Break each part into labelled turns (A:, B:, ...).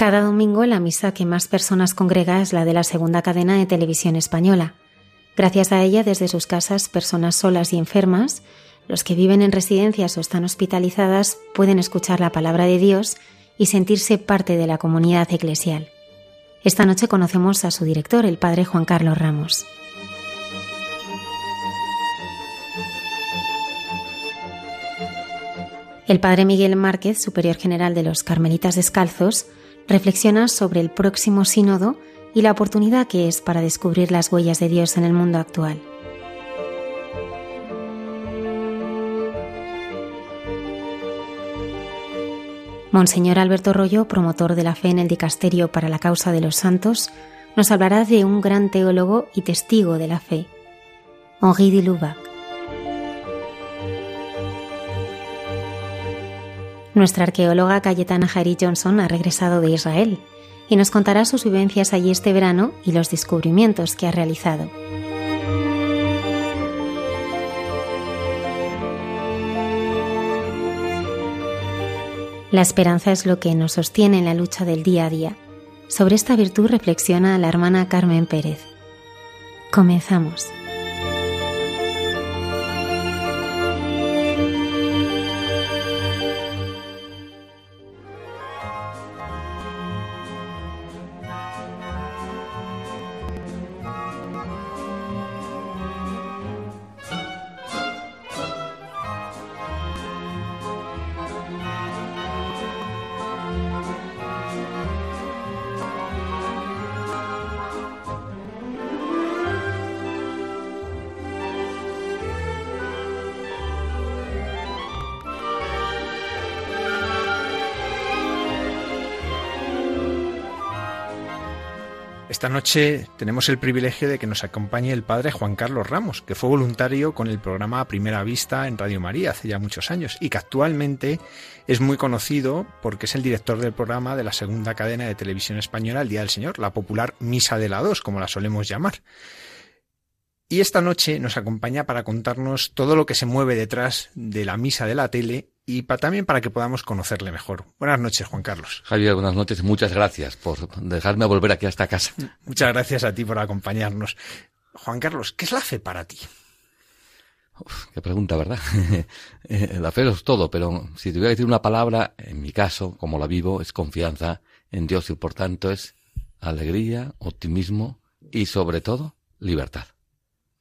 A: Cada domingo la misa que más personas congrega es la de la segunda cadena de televisión española. Gracias a ella, desde sus casas, personas solas y enfermas, los que viven en residencias o están hospitalizadas, pueden escuchar la palabra de Dios y sentirse parte de la comunidad eclesial. Esta noche conocemos a su director, el padre Juan Carlos Ramos. El padre Miguel Márquez, superior general de los Carmelitas Descalzos, reflexiona sobre el próximo sínodo y la oportunidad que es para descubrir las huellas de Dios en el mundo actual. Monseñor Alberto Rollo, promotor de la fe en el dicasterio para la causa de los santos, nos hablará de un gran teólogo y testigo de la fe, Henri de Lubac. Nuestra arqueóloga Cayetana Harry Johnson ha regresado de Israel y nos contará sus vivencias allí este verano y los descubrimientos que ha realizado. La esperanza es lo que nos sostiene en la lucha del día a día. Sobre esta virtud reflexiona la hermana Carmen Pérez. Comenzamos.
B: Esta noche tenemos el privilegio de que nos acompañe el padre Juan Carlos Ramos, que fue voluntario con el programa Primera Vista en Radio María hace ya muchos años y que actualmente es muy conocido porque es el director del programa de la segunda cadena de televisión española El Día del Señor, la popular Misa de la Dos, como la solemos llamar. Y esta noche nos acompaña para contarnos todo lo que se mueve detrás de la misa de la tele y también para que podamos conocerle mejor. Buenas noches, Juan Carlos.
C: Javier, buenas noches y muchas gracias por dejarme volver aquí a esta casa.
B: Muchas gracias a ti por acompañarnos. Juan Carlos, ¿qué es la fe para ti?
C: qué pregunta, ¿verdad? Eh, la fe es todo, pero si tuviera que decir una palabra, en mi caso, como la vivo, es confianza en Dios y por tanto es alegría, optimismo y sobre todo libertad.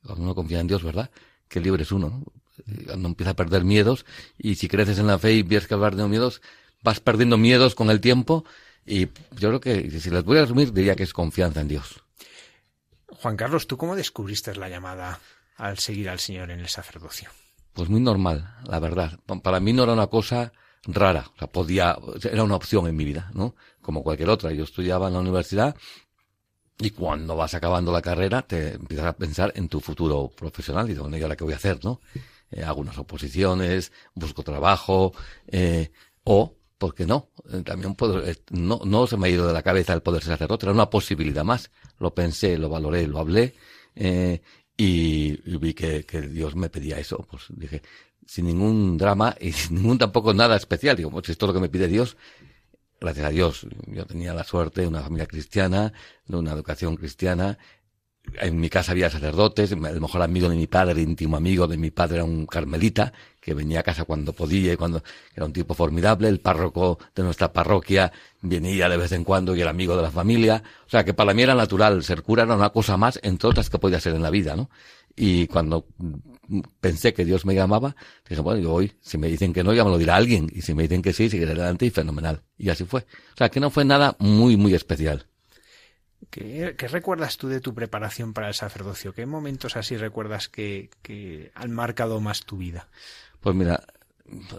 C: Cuando uno confía en Dios, ¿verdad? Que libre es uno, ¿no? Cuando empieza a perder miedos y si creces en la fe y ves que vas perdiendo miedos, vas perdiendo miedos con el tiempo y yo creo que si les voy a resumir diría que es confianza en Dios.
B: Juan Carlos, ¿tú cómo descubriste la llamada al seguir al Señor en el sacerdocio?
C: Pues muy normal, la verdad. Para mí no era una cosa rara, o sea, podía, era una opción en mi vida, ¿no? Como cualquier otra. Yo estudiaba en la universidad y cuando vas acabando la carrera te empiezas a pensar en tu futuro profesional y bueno, ¿y ahora qué voy a hacer, no? Eh, hago unas oposiciones, busco trabajo, eh, o, ¿por qué no? Eh, también puedo, eh, no, no se me ha ido de la cabeza el poder ser sacerdote, era una posibilidad más. Lo pensé, lo valoré, lo hablé, eh, y, vi que, Dios me pedía eso. Pues dije, sin ningún drama y sin ningún tampoco nada especial. Digo, pues esto es lo que me pide Dios. Gracias a Dios, yo tenía la suerte de una familia cristiana, de una educación cristiana, en mi casa había sacerdotes, el mejor amigo de mi padre, íntimo amigo de mi padre era un carmelita, que venía a casa cuando podía y cuando era un tipo formidable, el párroco de nuestra parroquia venía de vez en cuando y era amigo de la familia, o sea que para mí era natural, ser cura era una cosa más entre otras que podía ser en la vida, ¿no? Y cuando pensé que Dios me llamaba, dije, bueno, yo voy, si me dicen que no, ya me lo dirá alguien, y si me dicen que sí, seguiré adelante y fenomenal. Y así fue. O sea que no fue nada muy, muy especial.
B: ¿Qué, recuerdas tú de tu preparación para el sacerdocio? ¿Qué momentos así recuerdas que, han marcado más tu vida?
C: Pues mira,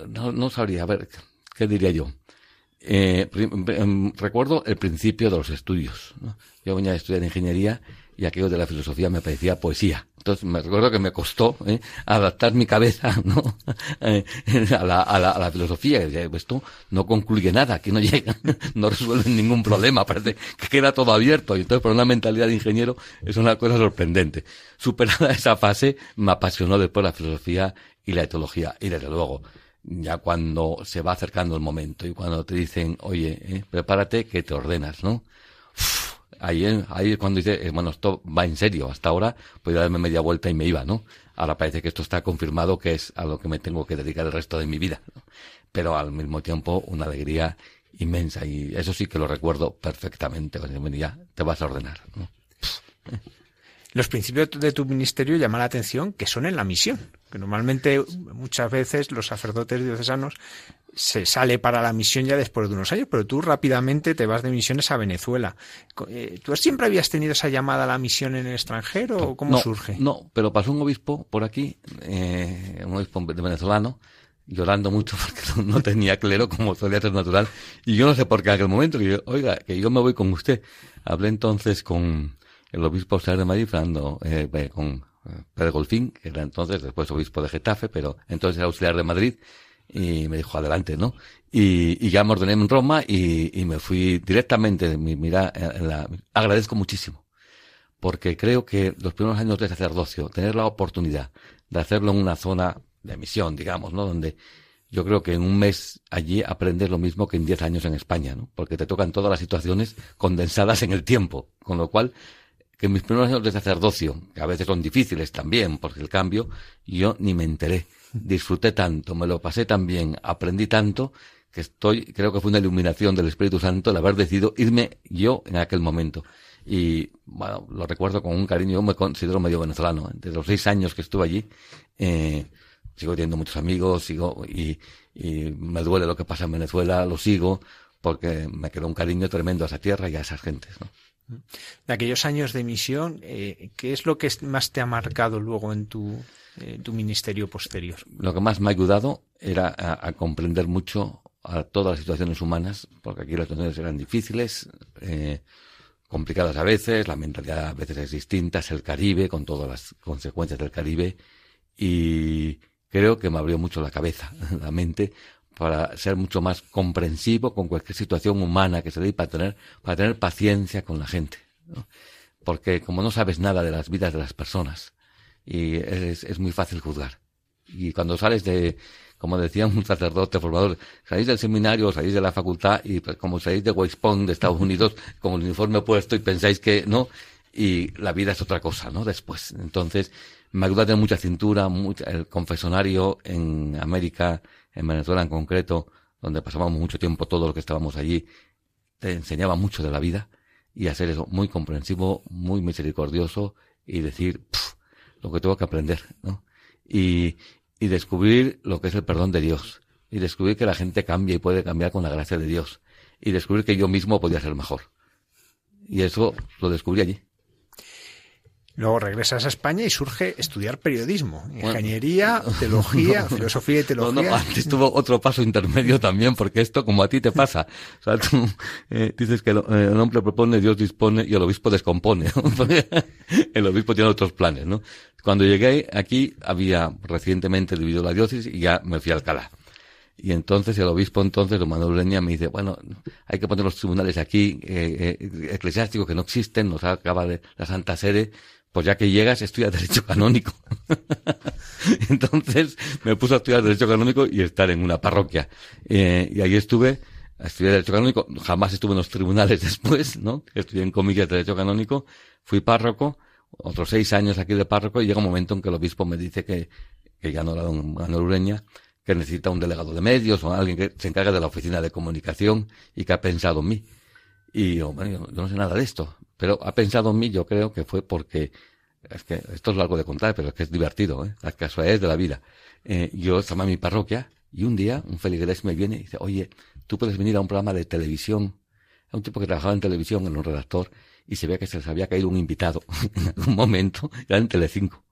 C: no, sabría, a ver, ¿qué diría yo? Eh, em, recuerdo el principio de los estudios. Yo venía a estudiar ingeniería y aquello de la filosofía me parecía poesía. Entonces me recuerdo que me costó ¿eh? adaptar mi cabeza ¿no? Eh, a, la, a, la, a, la, filosofía. Esto no concluye nada, que no llega, no resuelve ningún problema, parece que queda todo abierto. Y entonces, por una mentalidad de ingeniero, es una cosa sorprendente. Superada esa fase, me apasionó después la filosofía y la etología. Y desde luego, ya cuando se va acercando el momento y cuando te dicen, oye, eh, prepárate que te ordenas, ¿no? Ahí, ahí cuando dice, eh, bueno, esto va en serio. Hasta ahora podía darme media vuelta y me iba, ¿no? Ahora parece que esto está confirmado que es a lo que me tengo que dedicar el resto de mi vida. Pero al mismo tiempo una alegría inmensa y eso sí que lo recuerdo perfectamente. Ya te vas a ordenar. ¿no?
B: Los principios de tu ministerio llaman la atención que son en la misión, que normalmente muchas veces los sacerdotes diocesanos se sale para la misión ya después de unos años, pero tú rápidamente te vas de misiones a Venezuela. Eh, ¿Tú siempre habías tenido esa llamada a la misión en el extranjero o cómo surge?
C: No, pero pasó un obispo por aquí, eh, un obispo de venezolano, llorando mucho porque no, tenía clero como solía ser natural. Y yo no sé por qué en aquel momento, que yo, oiga, que yo me voy con usted. Hablé entonces con el obispo auxiliar de Madrid, Fernando, eh, con Pedro Golfín, que era entonces después obispo de Getafe, pero entonces era auxiliar de Madrid y me dijo adelante, ¿no? Y, ya me ordené en Roma y, me fui directamente, mira, la, agradezco muchísimo, porque creo que los primeros años de sacerdocio, tener la oportunidad de hacerlo en una zona de misión, digamos, ¿no? Donde yo creo que en un mes allí aprendes lo mismo que en diez años en España, ¿no? Porque te tocan todas las situaciones condensadas en el tiempo, con lo cual que mis primeros años de sacerdocio, que a veces son difíciles también, porque el cambio, yo ni me enteré disfruté tanto, me lo pasé tan bien, aprendí tanto, que estoy, creo que fue una iluminación del Espíritu Santo el haber decidido irme yo en aquel momento. Y bueno, lo recuerdo con un cariño, yo me considero medio venezolano. Desde los seis años que estuve allí, eh, sigo teniendo muchos amigos, sigo, y, y me duele lo que pasa en Venezuela, lo sigo, porque me quedó un cariño tremendo a esa tierra y a esas gentes. ¿no?
B: De aquellos años de misión, eh, ¿qué es lo que más te ha marcado luego en tu, tu ministerio posterior?
C: Lo que más me ha ayudado era a, comprender mucho a todas las situaciones humanas, porque aquí las situaciones eran difíciles, eh, complicadas a veces, la mentalidad a veces es distinta, es el Caribe, con todas las consecuencias del Caribe, y creo que me abrió mucho la cabeza, la mente, para ser mucho más comprensivo con cualquier situación humana que se dé para tener, para tener paciencia con la gente. Porque como no sabes nada de las vidas de las personas, y es, es muy fácil juzgar. Y cuando sales de, como decía un sacerdote formador, salís del seminario, salís de la facultad y pues, como salís de West Point, de Estados Unidos, con el uniforme puesto y pensáis que no, y la vida es otra cosa, ¿no? Después. Entonces, me ayuda a tener mucha cintura, mucha, el confesonario en América, en Venezuela en concreto, donde pasábamos mucho tiempo todos los que estábamos allí, te enseñaba mucho de la vida y a ser eso muy comprensivo, muy misericordioso y decir, lo que tengo que aprender, ¿no? Y, y descubrir lo que es el perdón de Dios. Y descubrir que la gente cambia y puede cambiar con la gracia de Dios. Y descubrir que yo mismo podía ser mejor. Y eso lo descubrí allí.
B: Luego regresas a España y surge estudiar periodismo, ingeniería, teología, filosofía y teología.
C: No, antes tuvo otro paso intermedio también, porque esto como a ti te pasa. O sea, tú eh, dices que el, hombre propone, Dios dispone y el obispo descompone. el obispo tiene otros planes, ¿no? Cuando llegué aquí había recientemente dividido la diócesis y ya me fui a Alcalá. Y entonces el obispo entonces, don Manuel Ureña, me dice, bueno, hay que poner los tribunales aquí, eh, eh, eclesiásticos que no existen, nos acaba de la Santa Sede, pues ya que llegas, estudia Derecho Canónico. Entonces me puse a estudiar Derecho Canónico y estar en una parroquia. Eh, y ahí estuve, a estudiar Derecho Canónico. Jamás estuve en los tribunales después, ¿no? Estudié en comillas Derecho Canónico. Fui párroco. otros seis años aquí de párroco y llega un momento en que el obispo me dice que, que ya no era don Manuel que necesita un delegado de medios o alguien que se encargue de la oficina de comunicación y que ha pensado en mí. Y yo, bueno, yo no sé nada de esto, pero ha pensado en mí, yo creo que fue porque, es que esto es largo de contar, pero es que es divertido, ¿eh? las casualidades de la vida. Eh, yo estaba en mi parroquia y un día un feligrés me viene y dice, oye, tú puedes venir a un programa de televisión. A un tipo que trabajaba en televisión, en un redactor, y se veía que se les había caído un invitado en algún momento, era en Telecinco.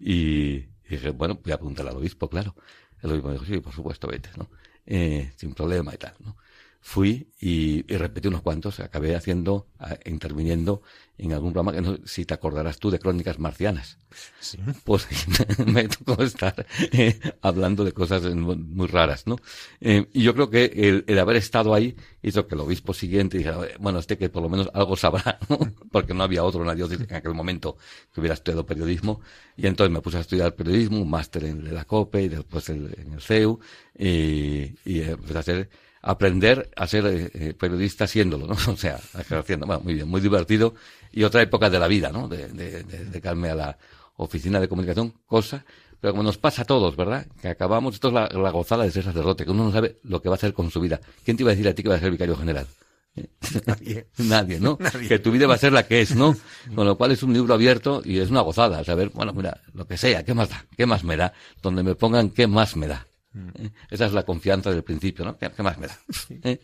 C: Y, y dije, bueno, voy a preguntarle al obispo, claro. El obispo me dijo, sí, por supuesto, vete, ¿no? Eh, sin problema y tal, ¿no? Fui y, y, repetí unos cuantos, acabé haciendo, a, interviniendo en algún programa que no si te acordarás tú de Crónicas Marcianas.
B: Sí.
C: Pues me tocó estar eh, hablando de cosas muy, raras, ¿no? Eh, y yo creo que el, el, haber estado ahí hizo que el obispo siguiente dijera, bueno, este que por lo menos algo sabrá, ¿no? Porque no había otro nadie en aquel momento que hubiera estudiado periodismo. Y entonces me puse a estudiar periodismo, un máster en la COPE y después el, en el CEU y, y empecé a hacer aprender a ser eh, periodista siéndolo, ¿no? O sea, ejerciendo. Bueno, muy bien, muy divertido. Y otra época de la vida, ¿no? De, de, de dedicarme a la oficina de comunicación, cosa, pero como nos pasa a todos, ¿verdad? Que acabamos, esto es la, la gozada de ser sacerdote, que uno no sabe lo que va a hacer con su vida. ¿Quién te iba a decir a ti que va a ser vicario general?
B: Nadie.
C: Nadie, ¿no?
B: Nadie.
C: Que tu vida va a ser la que es, ¿no? Con lo cual es un libro abierto y es una gozada, saber, bueno, mira, lo que sea, ¿qué más da? ¿Qué más me da? Donde me pongan, ¿qué más me da? ¿Eh? Esa es la confianza del principio, ¿no? ¿Qué, qué más me da? ¿Eh?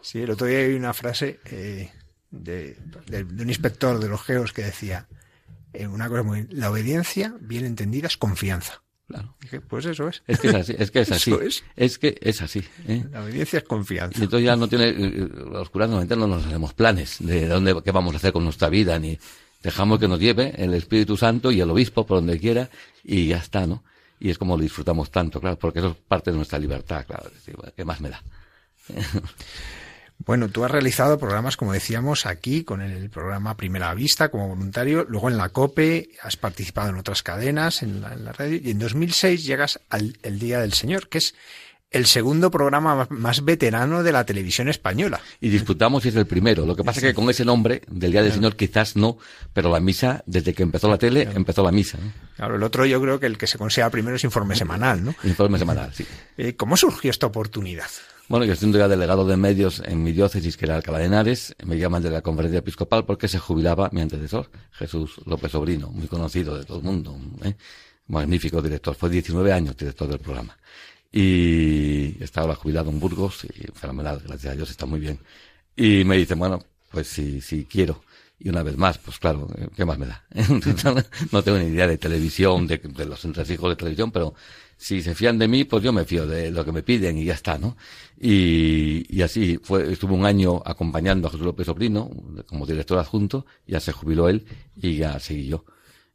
B: Sí, el otro día hay una frase eh, de, de, de, un inspector de los geos que decía eh, una cosa muy la obediencia bien entendida es confianza.
C: Claro.
B: Dije, pues eso es.
C: Es que es así, es que es así.
B: Es.
C: es. que es así. ¿eh?
B: La obediencia es confianza.
C: Y entonces ya no tiene, los curas normalmente no nos hacemos planes de dónde, qué vamos a hacer con nuestra vida, ni dejamos que nos lleve el Espíritu Santo y el Obispo por donde quiera y ya está, ¿no? Y es como lo disfrutamos tanto, claro, porque eso es parte de nuestra libertad, claro. ¿Qué más me da?
B: Bueno, tú has realizado programas, como decíamos, aquí con el programa Primera Vista como voluntario, luego en la COPE, has participado en otras cadenas, en la, en la radio, y en 2006 llegas al el Día del Señor, que es el segundo programa más veterano de la televisión española.
C: Y disputamos y es el primero. Lo que pasa es que con ese nombre del Día del claro. Señor quizás no, pero la misa, desde que empezó la tele, claro. empezó la misa. ¿no?
B: Claro, el otro yo creo que el que se considera primero es Informe Semanal, ¿no?
C: Informe Semanal, sí.
B: Eh, ¿Cómo surgió esta oportunidad?
C: Bueno, yo siendo ya delegado de medios en mi diócesis, que era Alcalá de Henares, me llaman de la conferencia episcopal porque se jubilaba mi antecesor, Jesús López Sobrino, muy conocido de todo el mundo, ¿eh? magnífico director, fue 19 años director del programa y estaba jubilado en Burgos y fenomenal, gracias a Dios está muy bien. Y me dice, bueno, pues si, si quiero. Y una vez más, pues claro, ¿qué más me da? no tengo ni idea de televisión, de, de los entresijos de televisión, pero si se fían de mí, pues yo me fío de lo que me piden y ya está, ¿no? Y, y así fue, estuve un año acompañando a Jesús López Sobrino como director adjunto, ya se jubiló él y ya seguí yo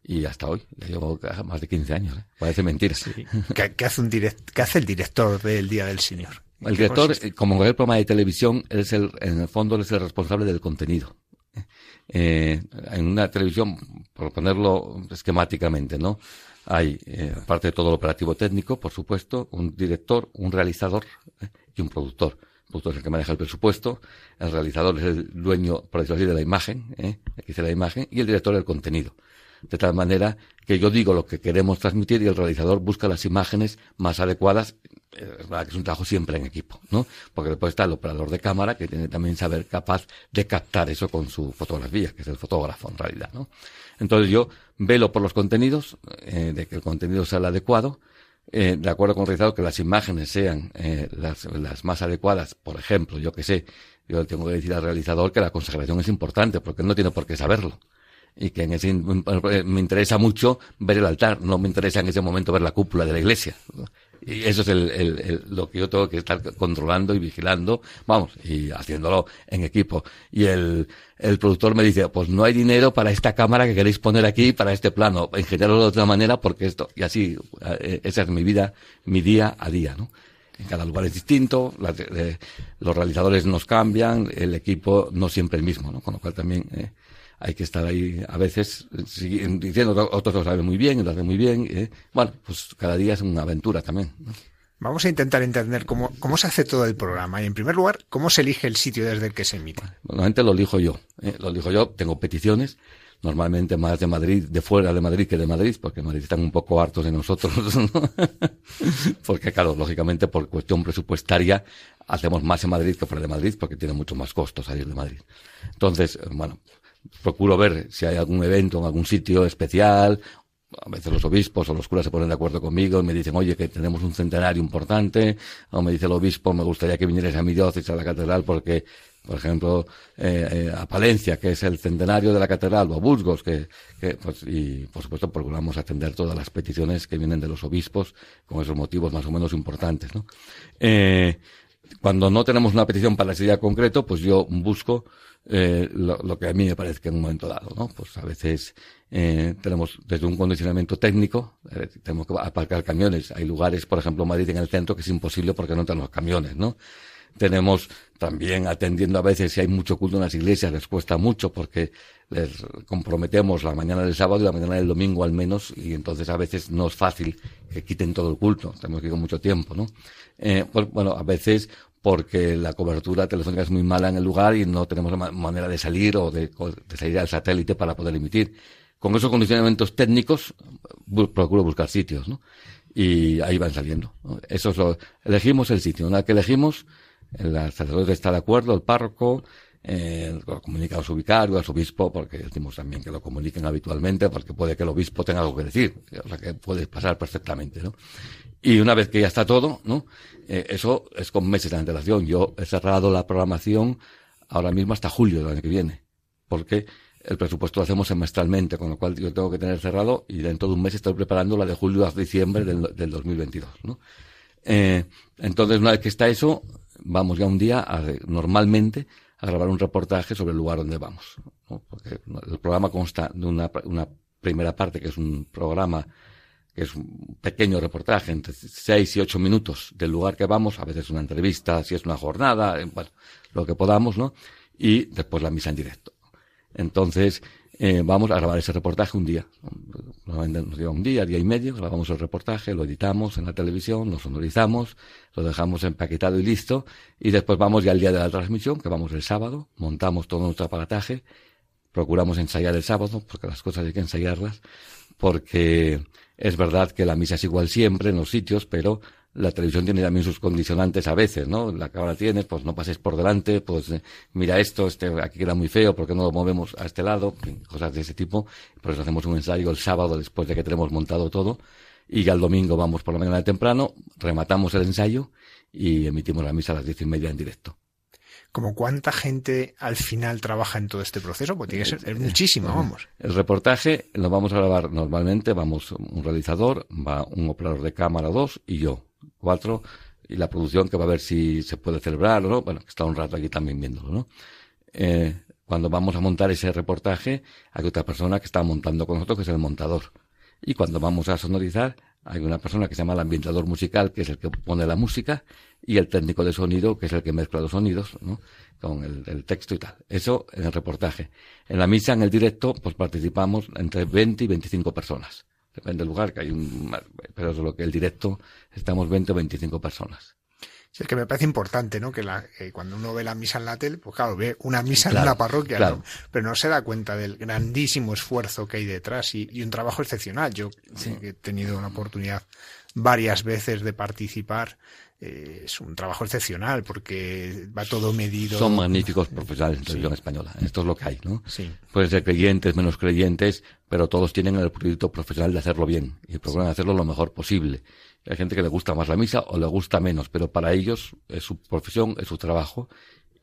C: y hasta hoy, ya llevo más de 15 años, ¿eh? parece mentira.
B: Sí. ¿Qué, ¿Qué, hace un direct, ¿Qué hace el director del Día del Señor?
C: El director, consiste? como cualquier programa de televisión, es el, en el fondo es el responsable del contenido. Eh, en una televisión, por ponerlo esquemáticamente, ¿no? Hay, eh, aparte de todo lo operativo técnico, por supuesto, un director, un realizador eh, y un productor. El productor es el que maneja el presupuesto, el realizador es el dueño, por decirlo así, de la imagen, ¿eh? el que dice la imagen, y el director del contenido de tal manera que yo digo lo que queremos transmitir y el realizador busca las imágenes más adecuadas. Es verdad que es un trabajo siempre en equipo, ¿no? Porque después está el operador de cámara que tiene también saber capaz de captar eso con su fotografía, que es el fotógrafo en realidad, ¿no? Entonces yo velo por los contenidos, eh, de que el contenido sea el adecuado, eh, de acuerdo con el realizador, que las imágenes sean eh, las, las más adecuadas, por ejemplo, yo que sé, yo tengo que decir al realizador que la consagración es importante, porque él no tiene por qué saberlo y que en ese, me interesa mucho ver el altar, no me interesa en ese momento ver la cúpula de la iglesia. Y eso es el, el, lo que yo tengo que estar controlando y vigilando, vamos, y haciéndolo en equipo. Y el, el productor me dice, pues no hay dinero para esta cámara que queréis poner aquí, para este plano, ingeniarlo de otra manera porque esto, y así, esa es mi vida, mi día a día, ¿no? En cada lugar es distinto, la, eh, los realizadores nos cambian, el equipo no siempre el mismo, ¿no? Con lo cual también, eh, hay que estar ahí a veces diciendo, otros lo saben muy bien, lo hacen muy bien. ¿eh? Bueno, pues cada día es una aventura también. ¿no?
B: Vamos a intentar entender cómo, cómo se hace todo el programa y, en primer lugar, cómo se elige el sitio desde el que se emite.
C: Normalmente lo elijo yo. ¿eh? Lo elijo yo, tengo peticiones normalmente más de Madrid, de fuera de Madrid que de Madrid, porque Madrid están un poco hartos de nosotros, porque claro, lógicamente por cuestión presupuestaria hacemos más en Madrid que fuera de Madrid, porque tiene mucho más costo salir de Madrid. Entonces, bueno, procuro ver si hay algún evento en algún sitio especial a veces los obispos o los curas se ponen de acuerdo conmigo y me dicen, oye, que tenemos un centenario importante, o me dice el obispo, me gustaría que vinieras a mi diócesis, a la catedral, porque, por ejemplo, eh, eh, a Palencia, que es el centenario de la catedral, o a Burgos, que, pues, y por supuesto procuramos atender todas las peticiones que vienen de los obispos con esos motivos más o menos importantes, ¿no? Eh, cuando no tenemos una petición para ese día concreto, pues yo busco eh, lo, que a mí me parece que en un momento dado, ¿no? Pues a veces eh, tenemos desde un condicionamiento técnico, tenemos que aparcar camiones. Hay lugares, por ejemplo, Madrid en el centro, que es imposible porque no tenemos camiones, ¿no? Tenemos también atendiendo a veces si hay mucho culto en las iglesias, les cuesta mucho porque les comprometemos la mañana del sábado y la mañana del domingo al menos, y entonces a veces no es fácil que quiten todo el culto, tenemos que ir con mucho tiempo, ¿no? Pues, bueno, a veces porque la cobertura telefónica es muy mala en el lugar y no tenemos manera de salir o de, de salir al satélite para poder emitir. Con esos condicionamientos técnicos procuro buscar sitios, ¿no? Y ahí van saliendo. Eso es lo, elegimos el sitio. Una vez que elegimos, el sacerdote está de acuerdo, el párroco, eh, lo comunica a su vicario, a su obispo, porque decimos también que lo comuniquen habitualmente, porque puede que el obispo tenga algo que decir, o sea que puede pasar perfectamente, ¿no? Y una vez que ya está todo, ¿no? Eh, eso es con meses de antelación. Yo he cerrado la programación ahora mismo hasta julio del año que viene, porque el presupuesto lo hacemos semestralmente, con lo cual yo tengo que tener cerrado y dentro de un mes estoy preparando la de julio a diciembre del, del 2022, ¿no? Eh, entonces, una vez que está eso, vamos ya un día a, normalmente a grabar un reportaje sobre el lugar donde vamos, ¿no? Porque el programa consta de una, una primera parte que es un programa es un pequeño reportaje entre seis y ocho minutos del lugar que vamos, a veces una entrevista, si es una jornada, bueno, lo que podamos, ¿no? Y después la misa en directo. Entonces, eh, vamos a grabar ese reportaje un día. Normalmente nos lleva un día, día y medio, grabamos el reportaje, lo editamos en la televisión, lo sonorizamos, lo dejamos empaquetado y listo, y después vamos ya al día de la transmisión, que vamos el sábado, montamos todo nuestro aparataje, procuramos ensayar el sábado, porque las cosas hay que ensayarlas, porque es verdad que la misa es igual siempre en los sitios, pero la televisión tiene también sus condicionantes a veces, ¿no? La cámara tienes, pues no pases por delante, pues eh, mira esto, este aquí queda muy feo, ¿por qué no lo movemos a este lado? Cosas de ese tipo. Por eso hacemos un ensayo el sábado después de que tenemos montado todo. Y ya el domingo vamos por la mañana temprano, rematamos el ensayo y emitimos la misa a las diez y media en directo.
B: ¿Como cuánta gente al final trabaja en todo este proceso? Pues tiene que ser es muchísimo, vamos.
C: El reportaje lo vamos a grabar normalmente, vamos un realizador, va un operador de cámara dos y yo, cuatro, y la producción que va a ver si se puede celebrar o no, bueno, que está un rato aquí también viéndolo, ¿no? Eh, cuando vamos a montar ese reportaje, hay otra persona que está montando con nosotros, que es el montador. Y cuando vamos a sonorizar, hay una persona que se llama el ambientador musical, que es el que pone la música, y el técnico de sonido, que es el que mezcla los sonidos, ¿no? Con el, texto y tal. Eso en el reportaje. En la misa, en el directo, pues participamos entre 20 y 25 personas. Depende del lugar, que hay un, pero es lo que el directo, estamos 20 o 25 personas.
B: Sí, es que me parece importante, ¿no? Que, la, que cuando uno ve la misa en la tele, pues claro, ve una misa claro, en una parroquia, claro. ¿no? pero no se da cuenta del grandísimo esfuerzo que hay detrás y, y un trabajo excepcional. Yo sí. he tenido una oportunidad varias veces de participar eh, es un trabajo excepcional porque va todo medido.
C: Son magníficos profesionales en televisión sí. española. Esto es lo que hay, ¿no?
B: Sí.
C: Pueden ser creyentes, menos creyentes, pero todos tienen el proyecto profesional de hacerlo bien y procuran sí. hacerlo lo mejor posible. Hay gente que le gusta más la misa o le gusta menos, pero para ellos es su profesión, es su trabajo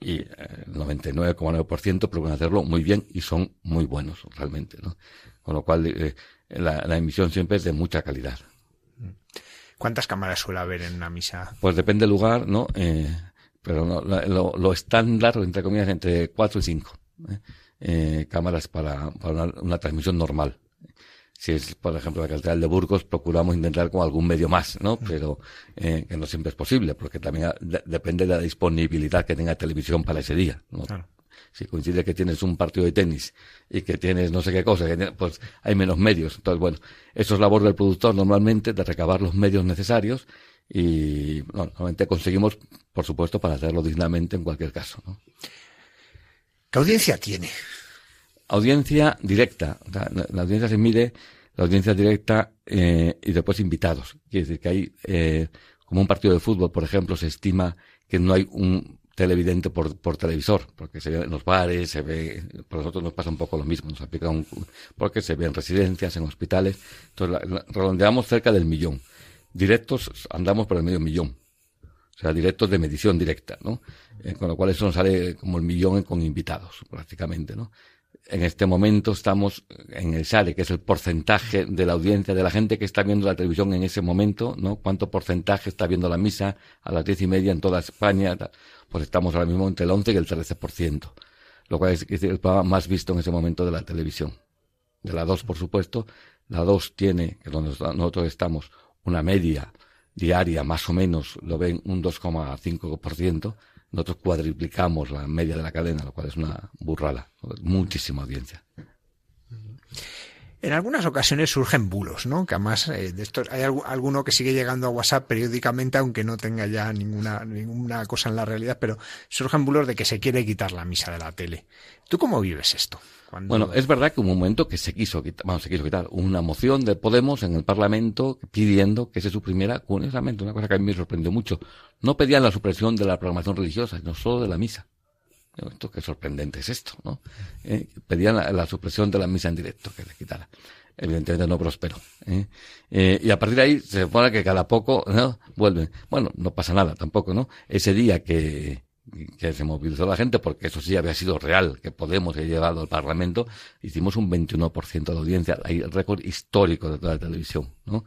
C: y eh, el 99,9% procuran hacerlo muy bien y son muy buenos realmente, ¿no? Con lo cual eh, la, la emisión siempre es de mucha calidad.
B: ¿Cuántas cámaras suele haber en una misa?
C: Pues depende del lugar, ¿no? Eh, pero no, lo, lo, estándar, entre comillas, entre cuatro y cinco ¿eh? Eh, cámaras para, para una, una, transmisión normal. Si es, por ejemplo, la Catedral de Burgos, procuramos intentar con algún medio más, ¿no? Pero eh, que no siempre es posible, porque también de, depende de la disponibilidad que tenga televisión para ese día, ¿no? Claro si coincide que tienes un partido de tenis y que tienes no sé qué cosa, pues hay menos medios. Entonces, bueno, eso es labor del productor normalmente, de recabar los medios necesarios y bueno, normalmente conseguimos, por supuesto, para hacerlo dignamente en cualquier caso. ¿no?
B: ¿Qué audiencia tiene?
C: Audiencia directa. la, audiencia se mide, la audiencia directa eh, y después invitados. Quiere decir que hay, eh, como un partido de fútbol, por ejemplo, se estima que no hay un televidente por, por televisor, porque se ve en los bares, se ve, por nosotros nos pasa un poco lo mismo, nos aplica un, porque se ve en residencias, en hospitales, entonces redondeamos cerca del millón. Directos andamos por el medio millón. O sea, directos de medición directa, ¿no? Eh, con lo cual eso nos sale como el millón con invitados, prácticamente, ¿no? En este momento estamos en el SARE, que es el porcentaje de la audiencia, de la gente que está viendo la televisión en ese momento, ¿no? ¿Cuánto porcentaje está viendo la misa a las diez y media en toda España? Pues estamos ahora mismo entre el 11 y el 13%, lo cual es, el programa más visto en ese momento de la televisión. De la 2, por supuesto, la 2 tiene, que donde nosotros estamos, una media diaria más o menos, lo ven un 2,5%, nosotros cuadriplicamos la media de la cadena, lo cual es una burrada, muchísima audiencia.
B: En algunas ocasiones surgen bulos, ¿no? Que además eh, de esto hay alguno que sigue llegando a WhatsApp periódicamente, aunque no tenga ya ninguna, ninguna cosa en la realidad, pero surgen bulos de que se quiere quitar la misa de la tele. ¿Tú cómo vives esto?
C: Bueno, es verdad que hubo un momento que se quiso quitar, vamos, se quiso quitar una moción de Podemos en el Parlamento pidiendo que se suprimiera, curiosamente, una cosa que a mí me sorprendió mucho. No pedían la supresión de la programación religiosa, sino solo de la misa. Esto qué sorprendente es esto, ¿no? Eh, pedían la, supresión de la misa en directo, que se quitara. Evidentemente no prosperó. ¿eh? Eh, y a partir de ahí se supone que cada poco ¿no? vuelven. Bueno, no pasa nada tampoco, ¿no? Ese día que, que se movilizó la gente, porque eso sí había sido real, que Podemos he llevado al Parlamento, hicimos un 21% de audiencia, hay récord histórico de toda la televisión, ¿no?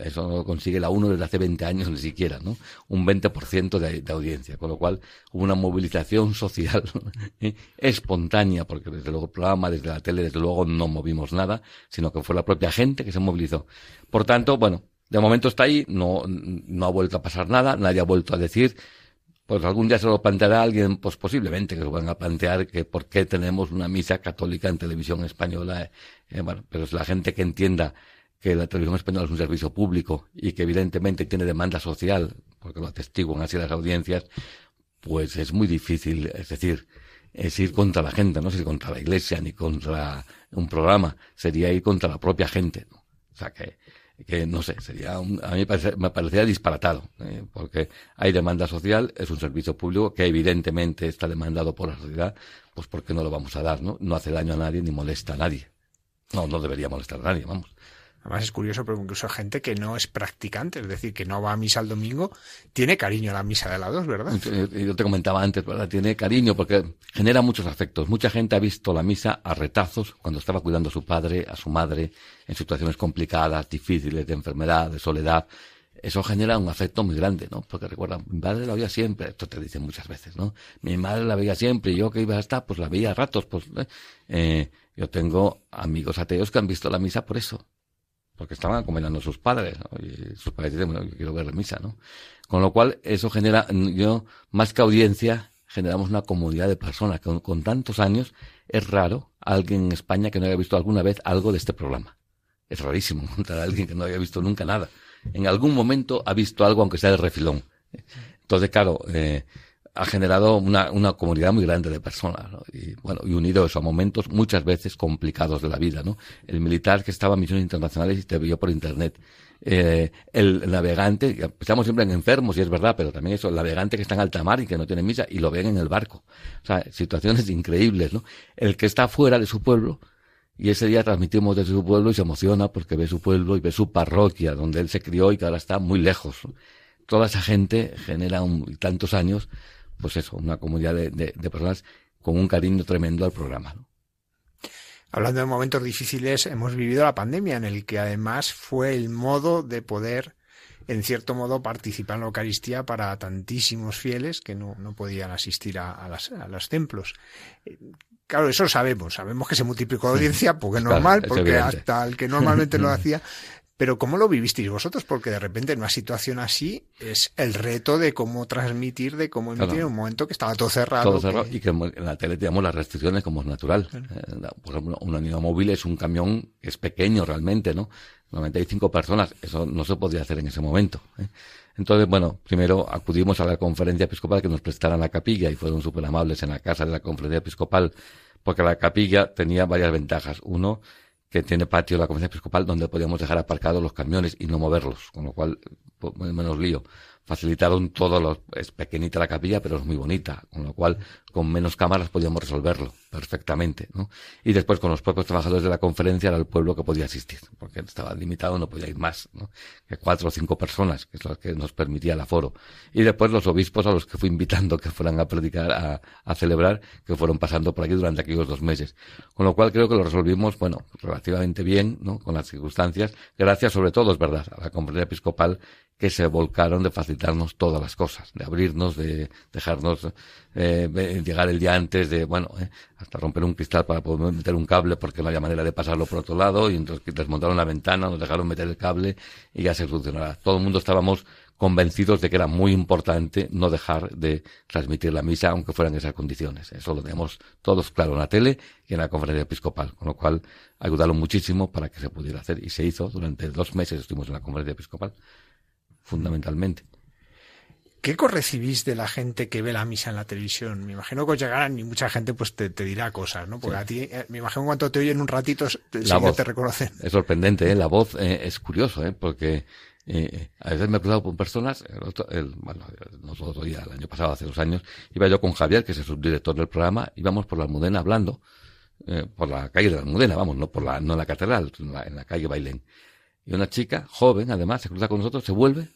C: Eso no lo consigue la UNO desde hace 20 años ni siquiera, ¿no? Un 20% de, de audiencia, con lo cual hubo una movilización social ¿eh? espontánea, porque desde luego el programa, desde la tele, desde luego no movimos nada, sino que fue la propia gente que se movilizó. Por tanto, bueno, de momento está ahí, no, no ha vuelto a pasar nada, nadie ha vuelto a decir, pues algún día se lo planteará alguien, pues posiblemente que lo van a plantear que por qué tenemos una misa católica en televisión española. Eh, pero es la gente que entienda que la televisión española es un servicio público y que evidentemente tiene demanda social, porque lo atestiguan así las audiencias, pues es muy difícil, es decir, es ir contra la gente, no es ir contra la iglesia ni contra un programa, sería ir contra la propia gente. O sea que que no sé, sería a mí me, parece, me parecería disparatado, ¿eh? porque hay demanda social, es un servicio público que evidentemente está demandado por la sociedad, pues ¿por qué no lo vamos a dar? No, no hace daño a nadie ni molesta a nadie. No, no debería molestar a nadie, vamos. Además es curioso porque incluso gente que no es practicante, es decir, que no va a misa el domingo, tiene cariño a la misa de la dos, ¿verdad? Yo te comentaba antes, ¿verdad? Tiene cariño porque genera muchos afectos. Mucha gente ha visto la misa a retazos cuando estaba cuidando a su padre, a su madre, en situaciones complicadas, difíciles, de enfermedad, de soledad. Eso genera un afecto muy grande, ¿no? Porque recuerda, mi padre la veía siempre, esto te dicen muchas veces, ¿no? Mi madre la veía siempre y yo que iba a estar, pues la veía a ratos, pues, ¿eh? eh yo tengo amigos ateos que han visto la misa por eso porque estaban acompañando a sus padres, y sus padres dicen, bueno, yo quiero ver la misa, ¿no? Con lo cual, eso genera, yo, más que audiencia, generamos una comunidad de personas. Con, con tantos años, es raro alguien en España que no haya visto alguna vez algo de este programa. Es rarísimo encontrar a alguien que no haya visto nunca nada. En algún momento ha visto algo, aunque sea de refilón. Entonces, claro, eh, ha generado una, una comunidad muy grande de personas, ¿no? Y bueno, y unido eso a momentos muchas veces complicados de la vida, ¿no? El militar que estaba en misiones internacionales y te vio por internet. Eh, el navegante, estamos siempre en enfermos y es verdad, pero también eso, el navegante que está en alta mar y que no tiene misa y lo ven en el barco. O sea, situaciones increíbles, ¿no? El que está fuera de su pueblo, y ese día transmitimos desde su pueblo y se emociona porque ve su pueblo y ve su parroquia donde él se crió y que ahora está muy lejos. Toda esa gente genera un, tantos años pues eso, una comunidad de, de, personas con un cariño tremendo al programa.
B: Hablando de momentos difíciles, hemos vivido la pandemia en el que además fue el modo de poder, en cierto modo, participar en la Eucaristía para tantísimos fieles que no, no podían asistir a, a, las, a los templos. Eh, claro, eso sabemos, sabemos que se multiplicó la audiencia, porque es normal, porque hasta el que normalmente lo hacía pero ¿cómo lo vivisteis vosotros? Porque de repente en una situación así es el reto de cómo transmitir, de cómo emitir en un momento que estaba todo cerrado.
C: Todo cerrado y que en la tele teníamos las restricciones como es natural. Eh, por ejemplo, un unidad móvil es un camión que es pequeño realmente, ¿no? 95 personas, eso no se podía hacer en ese momento. ¿eh? Entonces, bueno, primero acudimos a la conferencia episcopal que nos prestaran la capilla y fueron súper amables en la casa de la conferencia episcopal porque la capilla tenía varias ventajas. Uno, que tiene patio la conferencia episcopal donde podíamos dejar aparcados los camiones y no moverlos, con lo cual menos lío facilitaron todo lo, es pequeñita la capilla, pero es muy bonita, con lo cual con menos cámaras podíamos resolverlo perfectamente, ¿no? Y después con los propios trabajadores de la conferencia era el pueblo que podía asistir, porque estaba limitado, no podía ir más, ¿no? Que cuatro o cinco personas, que es lo que nos permitía el aforo. Y después los obispos a los que fui invitando que fueran a predicar, a, a celebrar, que fueron pasando por aquí durante aquellos dos meses. Con lo cual creo que lo resolvimos, bueno, bien, ¿no? Con las circunstancias, gracias sobre todo, es verdad, a la conferencia episcopal que se volcaron de facilitarnos todas las cosas, de abrirnos, de dejarnos eh, llegar el día antes, de, bueno, eh, hasta romper un cristal para poder meter un cable porque no había manera de pasarlo por otro lado, y entonces desmontaron la ventana, nos dejaron meter el cable y ya se solucionará. Todo el mundo estábamos convencidos de que era muy importante no dejar de transmitir la misa aunque fueran esas condiciones. Eso lo tenemos todos claro en la tele y en la conferencia episcopal, con lo cual ayudaron muchísimo para que se pudiera hacer y se hizo durante dos meses estuvimos en la conferencia episcopal fundamentalmente.
B: ¿Qué recibís de la gente que ve la misa en la televisión? Me imagino que os llegarán y mucha gente pues te, dirá cosas, ¿no? Porque a ti, eh, me imagino cuando te oyen un ratito, la voz, te reconocen.
C: Es sorprendente, ¿eh? La voz eh, es curioso, ¿eh? Porque eh, a veces me he cruzado con personas, el otro, el, bueno, nosotros ya el año pasado, hace dos años, iba yo con Javier, que es el subdirector del programa, íbamos por la Almudena hablando, eh, por la calle de la Almudena, vamos, no por la, no en la catedral, en la, en la calle Bailén. Y una chica, joven, además, se cruza con nosotros, se vuelve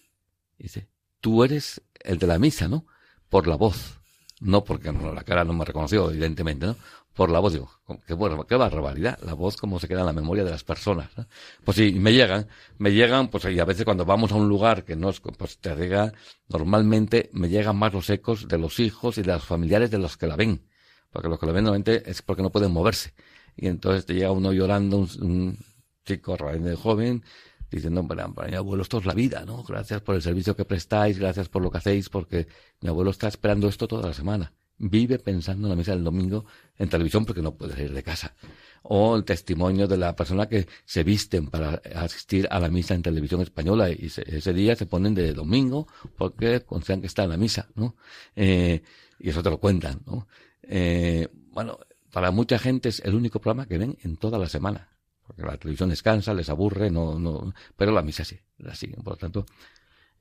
C: y dice, tú eres el de la misa, ¿no? Por la voz. No porque no, la cara no me reconoció, evidentemente, ¿no? Por la voz, digo, qué, qué barbaridad, la voz como se queda en la memoria de las personas. ¿no? Pues sí, me llegan, me llegan, pues y a veces cuando vamos a un lugar que no es, pues te llega, normalmente me llegan más los ecos de los hijos y de los familiares de los que la ven. Porque los que la ven normalmente es porque no pueden moverse. Y entonces te llega uno llorando, un, un chico realmente joven, diciendo, para, para mi abuelo esto es la vida, ¿no? Gracias por el servicio que prestáis, gracias por lo que hacéis, porque mi abuelo está esperando esto toda la semana. Vive pensando en la misa del domingo en televisión porque no puede salir de casa. O el testimonio de la persona que se visten para asistir a la misa en televisión española y ese día se ponen de domingo porque consideran que está en la misa, ¿no? Eh, y eso te lo cuentan, ¿no? Eh, bueno, para mucha gente es el único programa que ven en toda la semana porque la televisión descansa, les aburre, no, no, pero la misa sí, la siguen. Por lo tanto,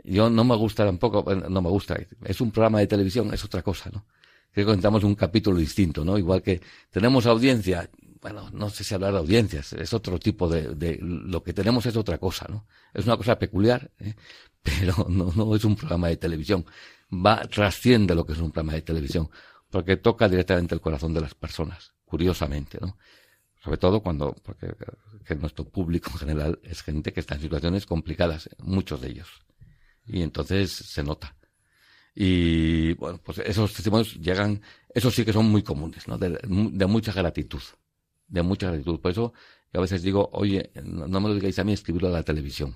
C: yo no me gusta tampoco, no me gusta, es un programa de televisión, es otra cosa, ¿no? Creo que contamos un capítulo distinto, ¿no? Igual que tenemos audiencia, bueno, no sé si hablar de audiencias, es otro tipo de, de lo que tenemos es otra cosa, ¿no? Es una cosa peculiar, ¿eh? pero no, no es un programa de televisión. Va, trasciende lo que es un programa de televisión, porque toca directamente el corazón de las personas, curiosamente, ¿no? Sobre todo cuando, porque nuestro público en general es gente que está en situaciones complicadas, muchos de ellos. Y entonces se nota. Y bueno, pues esos testimonios llegan, esos sí que son muy comunes, ¿no? De, mucha gratitud, de mucha gratitud. Por eso yo a veces digo, oye, no me lo digáis a mí, escribirlo a la televisión.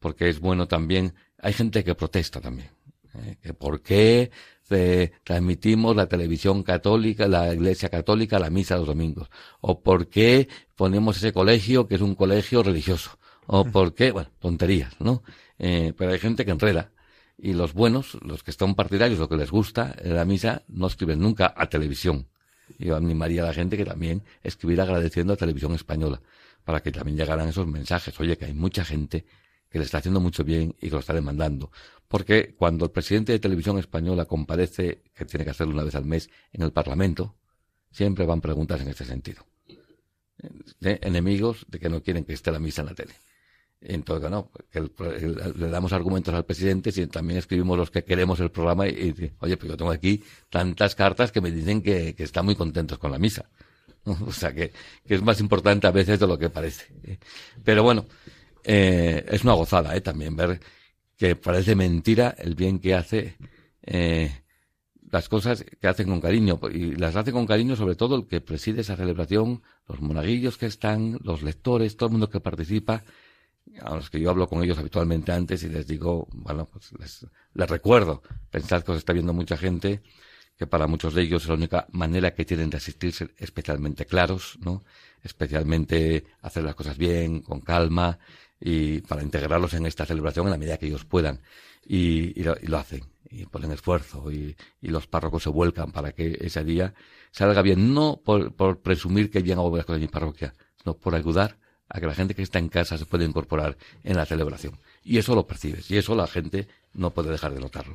C: Porque es bueno también, hay gente que protesta también. ¿eh? Por qué transmitimos la televisión católica, la iglesia católica, la misa los domingos. O por qué ponemos ese colegio que es un colegio religioso. O por qué, bueno, tonterías, ¿no? Eh, pero hay gente que enreda. Y los buenos, los que están partidarios, lo que les gusta, en la misa, no escriben nunca a televisión. Yo animaría a la gente que también escribiera agradeciendo a Televisión Española, para que también llegaran esos mensajes. Oye, que hay mucha gente que le está haciendo mucho bien y que lo está demandando. Porque cuando el presidente de Televisión Española comparece, que tiene que hacerlo una vez al mes, en el Parlamento, siempre van preguntas en este sentido. De enemigos de que no quieren que esté la misa en la tele. Entonces, no, le damos argumentos al presidente y también escribimos los que queremos el programa y, oye, pues yo tengo aquí tantas cartas que me dicen que, que están muy contentos con la misa. O sea, que, que es más importante a veces de lo que parece. Pero bueno, eh, es una gozada eh, también ver que parece mentira el bien que hace eh, las cosas que hacen con cariño y las hace con cariño sobre todo el que preside esa celebración los monaguillos que están los lectores todo el mundo que participa a los que yo hablo con ellos habitualmente antes y les digo bueno pues les, les recuerdo pensad que os está viendo mucha gente que para muchos de ellos es la única manera que tienen de asistirse especialmente claros no especialmente hacer las cosas bien con calma y para integrarlos en esta celebración en la medida que ellos puedan. Y, y, lo, hacen. y ponen esfuerzo y, y, los párrocos se vuelcan para que ese día salga bien, no por, por presumir que bien hago las cosas en mi parroquia, sino por ayudar a que la gente que está en casa se pueda incorporar en la celebración. Y eso lo percibes, y eso la gente no puede dejar de notarlo.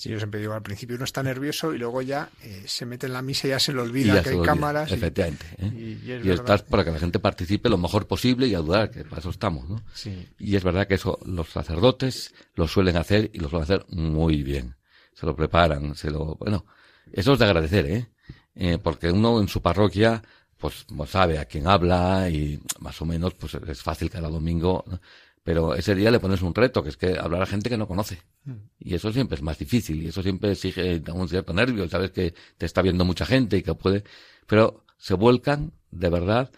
B: Sí, yo siempre digo, al principio uno está nervioso y luego ya eh, se mete en la misa y ya se le olvida que hay cámaras.
C: Efectivamente. ¿eh? Y, estás para que la gente participe lo mejor posible y ayudar, que para eso estamos, ¿no?
B: Sí.
C: Y es verdad que eso los sacerdotes lo suelen hacer y lo suelen hacer muy bien. Se lo preparan, se lo... Bueno, eso es de agradecer, ¿eh? eh porque uno en su parroquia pues, pues sabe a quién habla y más o menos pues es fácil cada domingo pero ese día le pones un reto, que es que hablar a gente que no conoce. Mm. Y eso siempre es más difícil, y eso siempre exige un cierto nervio, sabes que te está viendo mucha gente y que puede, pero se vuelcan, de verdad,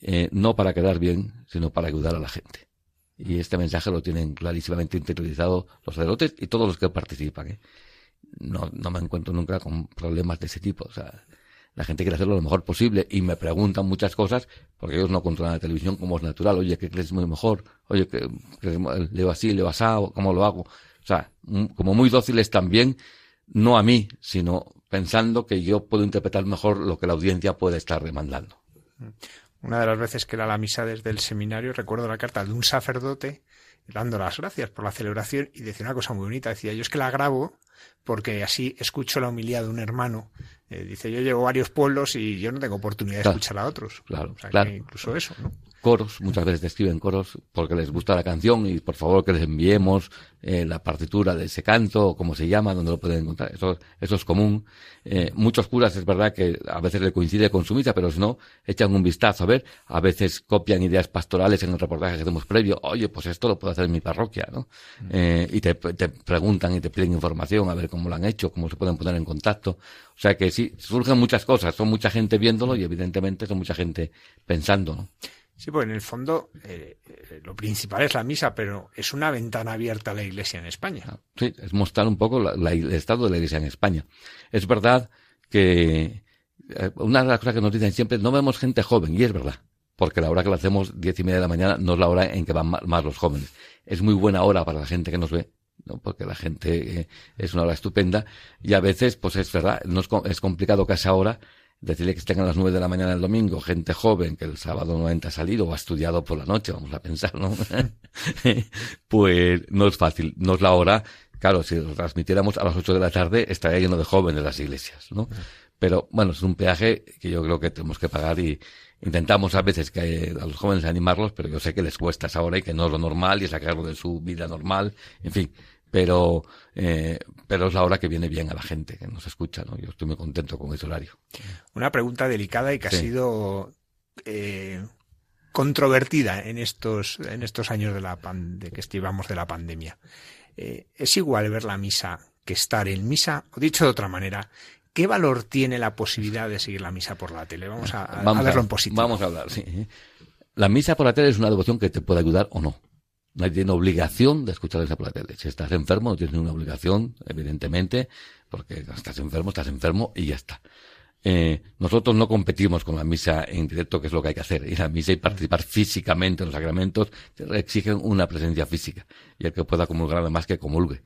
C: eh, no para quedar bien, sino para ayudar a la gente. Y este mensaje lo tienen clarísimamente interiorizado los sacerdotes y todos los que participan. ¿eh? No, no me encuentro nunca con problemas de ese tipo. O sea, la gente quiere hacerlo lo mejor posible y me preguntan muchas cosas porque ellos no controlan la televisión como es natural. Oye, ¿qué crees muy mejor? Oye, ¿qué, leo así, leo asado? ¿Cómo lo hago? O sea, como muy dóciles también, no a mí, sino pensando que yo puedo interpretar mejor lo que la audiencia puede estar demandando.
B: Una de las veces que era la misa desde el seminario, recuerdo la carta de un sacerdote dando las gracias por la celebración y decía una cosa muy bonita. Decía, yo es que la grabo porque así escucho la humildad de un hermano eh, dice, yo llevo varios pueblos y yo no tengo oportunidad de escuchar a otros.
C: Claro, claro.
B: incluso eso, ¿no?
C: Coros, muchas veces te escriben coros porque les gusta la canción y por favor que les enviemos eh, la partitura de ese canto o como se llama, donde lo pueden encontrar. Eso, eso es común. Eh, muchos curas es verdad que a veces le coincide con su misa, pero si no, echan un vistazo a ver. A veces copian ideas pastorales en el reportaje que hacemos previo. Oye, pues esto lo puedo hacer en mi parroquia, ¿no? Mm. Eh, y te, te preguntan y te piden información a ver cómo lo han hecho, cómo se pueden poner en contacto. O sea que sí, surgen muchas cosas, son mucha gente viéndolo y evidentemente son mucha gente pensando, ¿no?
B: Sí, pues en el fondo eh, eh, lo principal es la misa, pero es una ventana abierta a la Iglesia en España. Ah,
C: sí, es mostrar un poco el estado de la Iglesia en España. Es verdad que eh, una de las cosas que nos dicen siempre no vemos gente joven, y es verdad, porque la hora que lo hacemos, diez y media de la mañana, no es la hora en que van más los jóvenes. Es muy buena hora para la gente que nos ve, ¿no? porque la gente es una hora estupenda, y a veces, pues es verdad, es, es complicado que esa hora decirle que estén a las nueve de la mañana el domingo, gente joven que el sábado no ha salido o ha estudiado por la noche, vamos a pensar, ¿no? pues no es fácil, no es la hora. Claro, si lo transmitiéramos a las ocho de la tarde, estaría lleno de jóvenes las iglesias, ¿no? Pero bueno, es un peaje que yo creo que tenemos que pagar y intentamos a veces que a los jóvenes animarlos, pero yo sé que les cuesta esa hora y que no es lo normal y sacarlo de su vida normal, en fin pero, eh, pero es la hora que viene bien a la gente que nos escucha, ¿no? Yo estoy muy contento con ese horario.
B: Una pregunta delicada y que ha sido eh, controvertida en estos, en estos años de, la de que estivamos de la pandemia. Eh, ¿Es igual ver la misa que estar en misa? O dicho de otra manera, ¿qué valor tiene la posibilidad de seguir la misa por la tele? Vamos a, a verlo en positivo.
C: Vamos a hablar, sí. La misa por la tele es una devoción que te puede ayudar o no. Nadie tiene obligación de escuchar esa la tele. Si estás enfermo, no tienes ninguna obligación, evidentemente, porque estás enfermo, estás enfermo y ya está. Eh, nosotros no competimos con la misa en directo, que es lo que hay que hacer. Ir a la misa y participar físicamente en los sacramentos exigen una presencia física. Y el que pueda comulgar además que comulgue.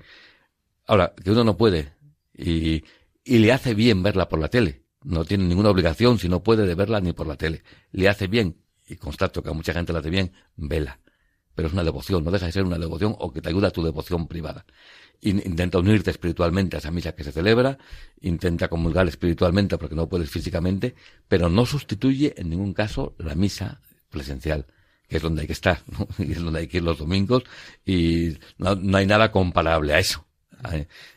C: Ahora, que uno no puede y, y le hace bien verla por la tele. No tiene ninguna obligación si no puede de verla ni por la tele. Le hace bien, y constato que a mucha gente le hace bien, vela pero es una devoción, no deja de ser una devoción o que te ayuda a tu devoción privada. Intenta unirte espiritualmente a esa misa que se celebra, intenta comulgar espiritualmente porque no puedes físicamente, pero no sustituye en ningún caso la misa presencial, que es donde hay que estar, ¿no? y es donde hay que ir los domingos, y no hay nada comparable a eso.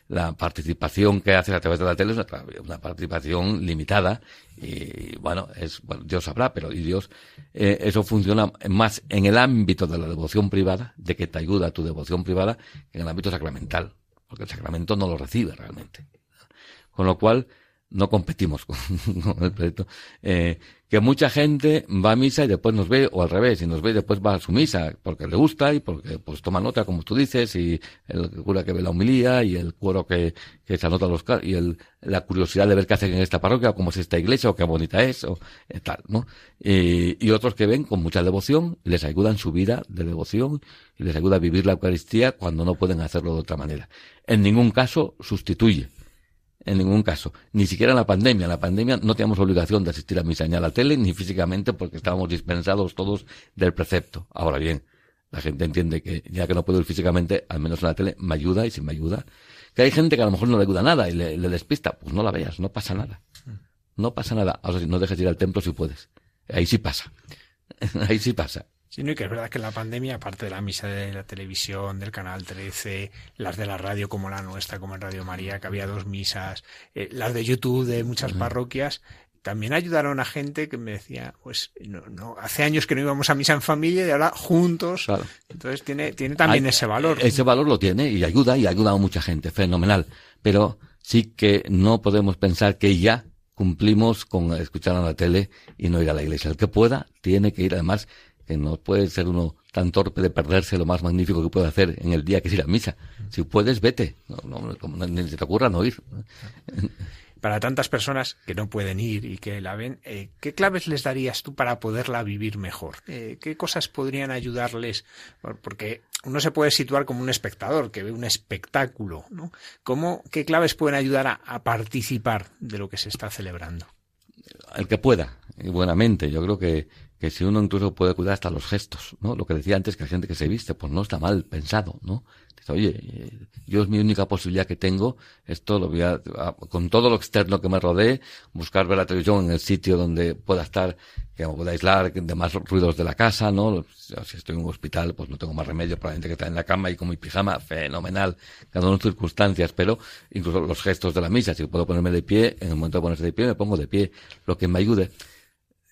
C: La participación que haces a través de la tele es una, participación limitada y bueno, es Dios sabrá, pero y Dios eh, eso funciona más en el ámbito de la devoción privada, de que te ayuda a tu devoción privada, que en el ámbito sacramental, porque el sacramento no lo recibe realmente. Con lo cual, no competimos con, el proyecto, eh, que mucha gente va a misa y después nos ve, o al revés, y nos ve y después va a su misa, porque le gusta y porque pues toma nota, como tú dices, y el cura que ve la humilía y el cuero que, que se anota los y el, la curiosidad de ver qué hacen en esta parroquia, o cómo es esta iglesia, o qué bonita es, o eh, tal, ¿no? Y, y otros que ven con mucha devoción, y les ayuda en su vida de devoción, y les ayuda a vivir la Eucaristía cuando no pueden hacerlo de otra manera. En ningún caso sustituye en ningún caso. Ni siquiera en la pandemia. En la pandemia no teníamos obligación de asistir a misa ni a la tele, ni físicamente, porque estábamos dispensados todos del precepto. Ahora bien, la gente entiende que ya que no puedo ir físicamente, al menos en la tele, me ayuda y si me ayuda. Que hay gente que a lo mejor no le ayuda nada y le, despista. Pues no la veas, no pasa nada. No pasa nada. Ahora si no dejes ir al templo si puedes. Ahí sí pasa. Ahí sí pasa.
B: Sí, no, y que es verdad que en la pandemia, aparte de la misa de la televisión, del canal 13, las de la radio como la nuestra, como en Radio María, que había dos misas, eh, las de YouTube de muchas parroquias, también ayudaron a gente que me decía, pues no, no, hace años que no íbamos a misa en familia y ahora juntos. Entonces tiene, tiene también ese valor.
C: Ese valor lo tiene y ayuda y ha ayudado a mucha gente, fenomenal. Pero sí que no podemos pensar que ya cumplimos con escuchar a la tele y no ir a la iglesia. El que pueda tiene que ir además no puede ser uno tan torpe de perderse lo más magnífico que puede hacer en el día que es ir a misa. Si puedes, vete. No, no, ni se te ocurra no ir.
B: Para tantas personas que no pueden ir y que la ven, eh, ¿qué claves les darías tú para poderla vivir mejor? Eh, ¿Qué cosas podrían ayudarles? Porque uno se puede situar como un espectador que ve un espectáculo, ¿no? ¿Cómo, ¿Qué claves pueden ayudar a, a participar de lo que se está celebrando?
C: El que pueda, y buenamente. Yo creo que que si uno incluso puede cuidar hasta los gestos, ¿no? Lo que decía antes, que la gente que se viste, pues no está mal pensado, ¿no? Dice, oye, yo es mi única posibilidad que tengo, esto lo voy a, con todo lo externo que me rodee, buscar ver la televisión en el sitio donde pueda estar, que me pueda aislar de más ruidos de la casa, ¿no? Si estoy en un hospital, pues no tengo más remedio, probablemente que estar en la cama y con mi pijama, fenomenal, cada una de circunstancias, pero incluso los gestos de la misa, si puedo ponerme de pie, en el momento de ponerse de pie, me pongo de pie, lo que me ayude.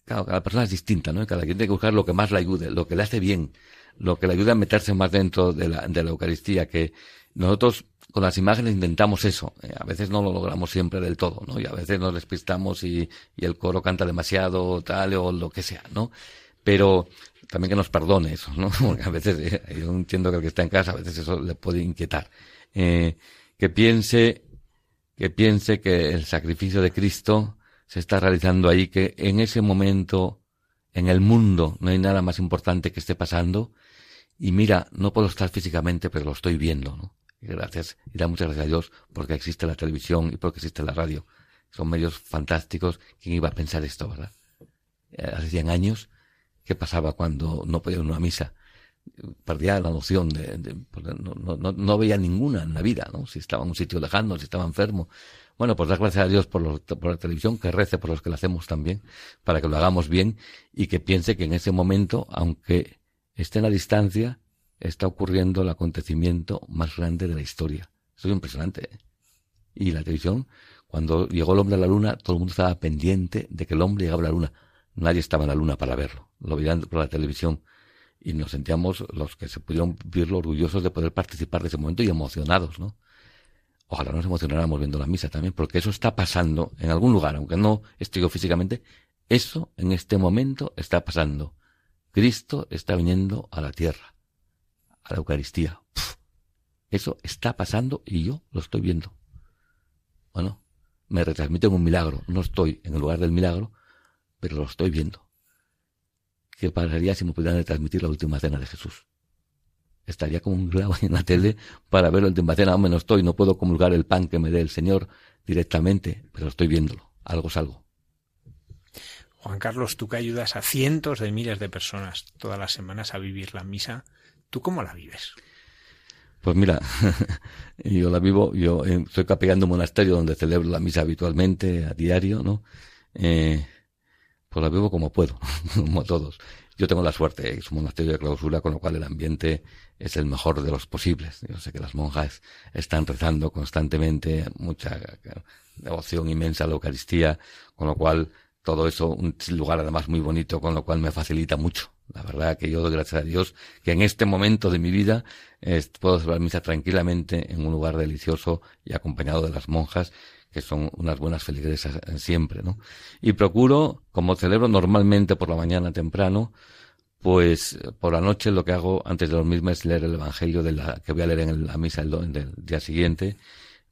C: Claro, cada persona es distinta, ¿no? Cada quien tiene que buscar lo que más le ayude, lo que le hace bien, lo que le ayude a meterse más dentro de la, de la Eucaristía, que nosotros con las imágenes intentamos eso. Eh, a veces no lo logramos siempre del todo, ¿no? Y a veces nos despistamos y, y el coro canta demasiado, tal, o lo que sea, ¿no? Pero también que nos perdone eso, ¿no? Porque a veces, eh, yo entiendo que el que está en casa, a veces eso le puede inquietar. Eh, que piense, que piense que el sacrificio de Cristo se está realizando ahí, que en ese momento en el mundo no hay nada más importante que esté pasando. Y mira, no puedo estar físicamente, pero lo estoy viendo, ¿no? Y gracias, y da muchas gracias a Dios porque existe la televisión y porque existe la radio. Son medios fantásticos. ¿Quién iba a pensar esto, verdad? Eh, hace 100 años, ¿qué pasaba cuando no podía ir a una misa? Perdía la noción de, de no, no, no, veía ninguna en la vida, ¿no? Si estaba en un sitio lejano, si estaba enfermo. Bueno, pues dar gracias a Dios por, por la televisión, que rece por los que lo hacemos también, para que lo hagamos bien y que piense que en ese momento, aunque esté en la distancia, está ocurriendo el acontecimiento más grande de la historia. Eso es impresionante. ¿eh? Y la televisión, cuando llegó el hombre a la luna, todo el mundo estaba pendiente de que el hombre llegaba a la luna. Nadie estaba en la luna para verlo. Lo veían por la televisión. Y nos sentíamos, los que se pudieron verlo, orgullosos de poder participar de ese momento y emocionados, ¿no? Ojalá nos emocionáramos viendo la misa también, porque eso está pasando en algún lugar, aunque no esté yo físicamente, eso en este momento está pasando. Cristo está viniendo a la tierra, a la Eucaristía. Eso está pasando y yo lo estoy viendo. Bueno, me retransmiten un milagro. No estoy en el lugar del milagro, pero lo estoy viendo. ¿Qué pasaría si me pudieran retransmitir la última cena de Jesús? Estaría como un clavo en la tele para verlo en Timbacena. Hombre, no estoy, no puedo comulgar el pan que me dé el Señor directamente, pero estoy viéndolo. Algo es algo.
B: Juan Carlos, tú que ayudas a cientos de miles de personas todas las semanas a vivir la misa, ¿tú cómo la vives?
C: Pues mira, yo la vivo, yo eh, estoy capellando un monasterio donde celebro la misa habitualmente, a diario, ¿no? Eh, pues la vivo como puedo, como todos. Yo tengo la suerte, es un monasterio de clausura, con lo cual el ambiente es el mejor de los posibles. Yo sé que las monjas están rezando constantemente, mucha devoción inmensa a la Eucaristía, con lo cual todo eso, un lugar además muy bonito, con lo cual me facilita mucho. La verdad que yo doy gracias a Dios que en este momento de mi vida puedo celebrar misa tranquilamente en un lugar delicioso y acompañado de las monjas que son unas buenas feligresas siempre, ¿no? Y procuro, como celebro normalmente por la mañana temprano, pues por la noche lo que hago antes de dormirme es leer el Evangelio de la, que voy a leer en la misa del, del día siguiente,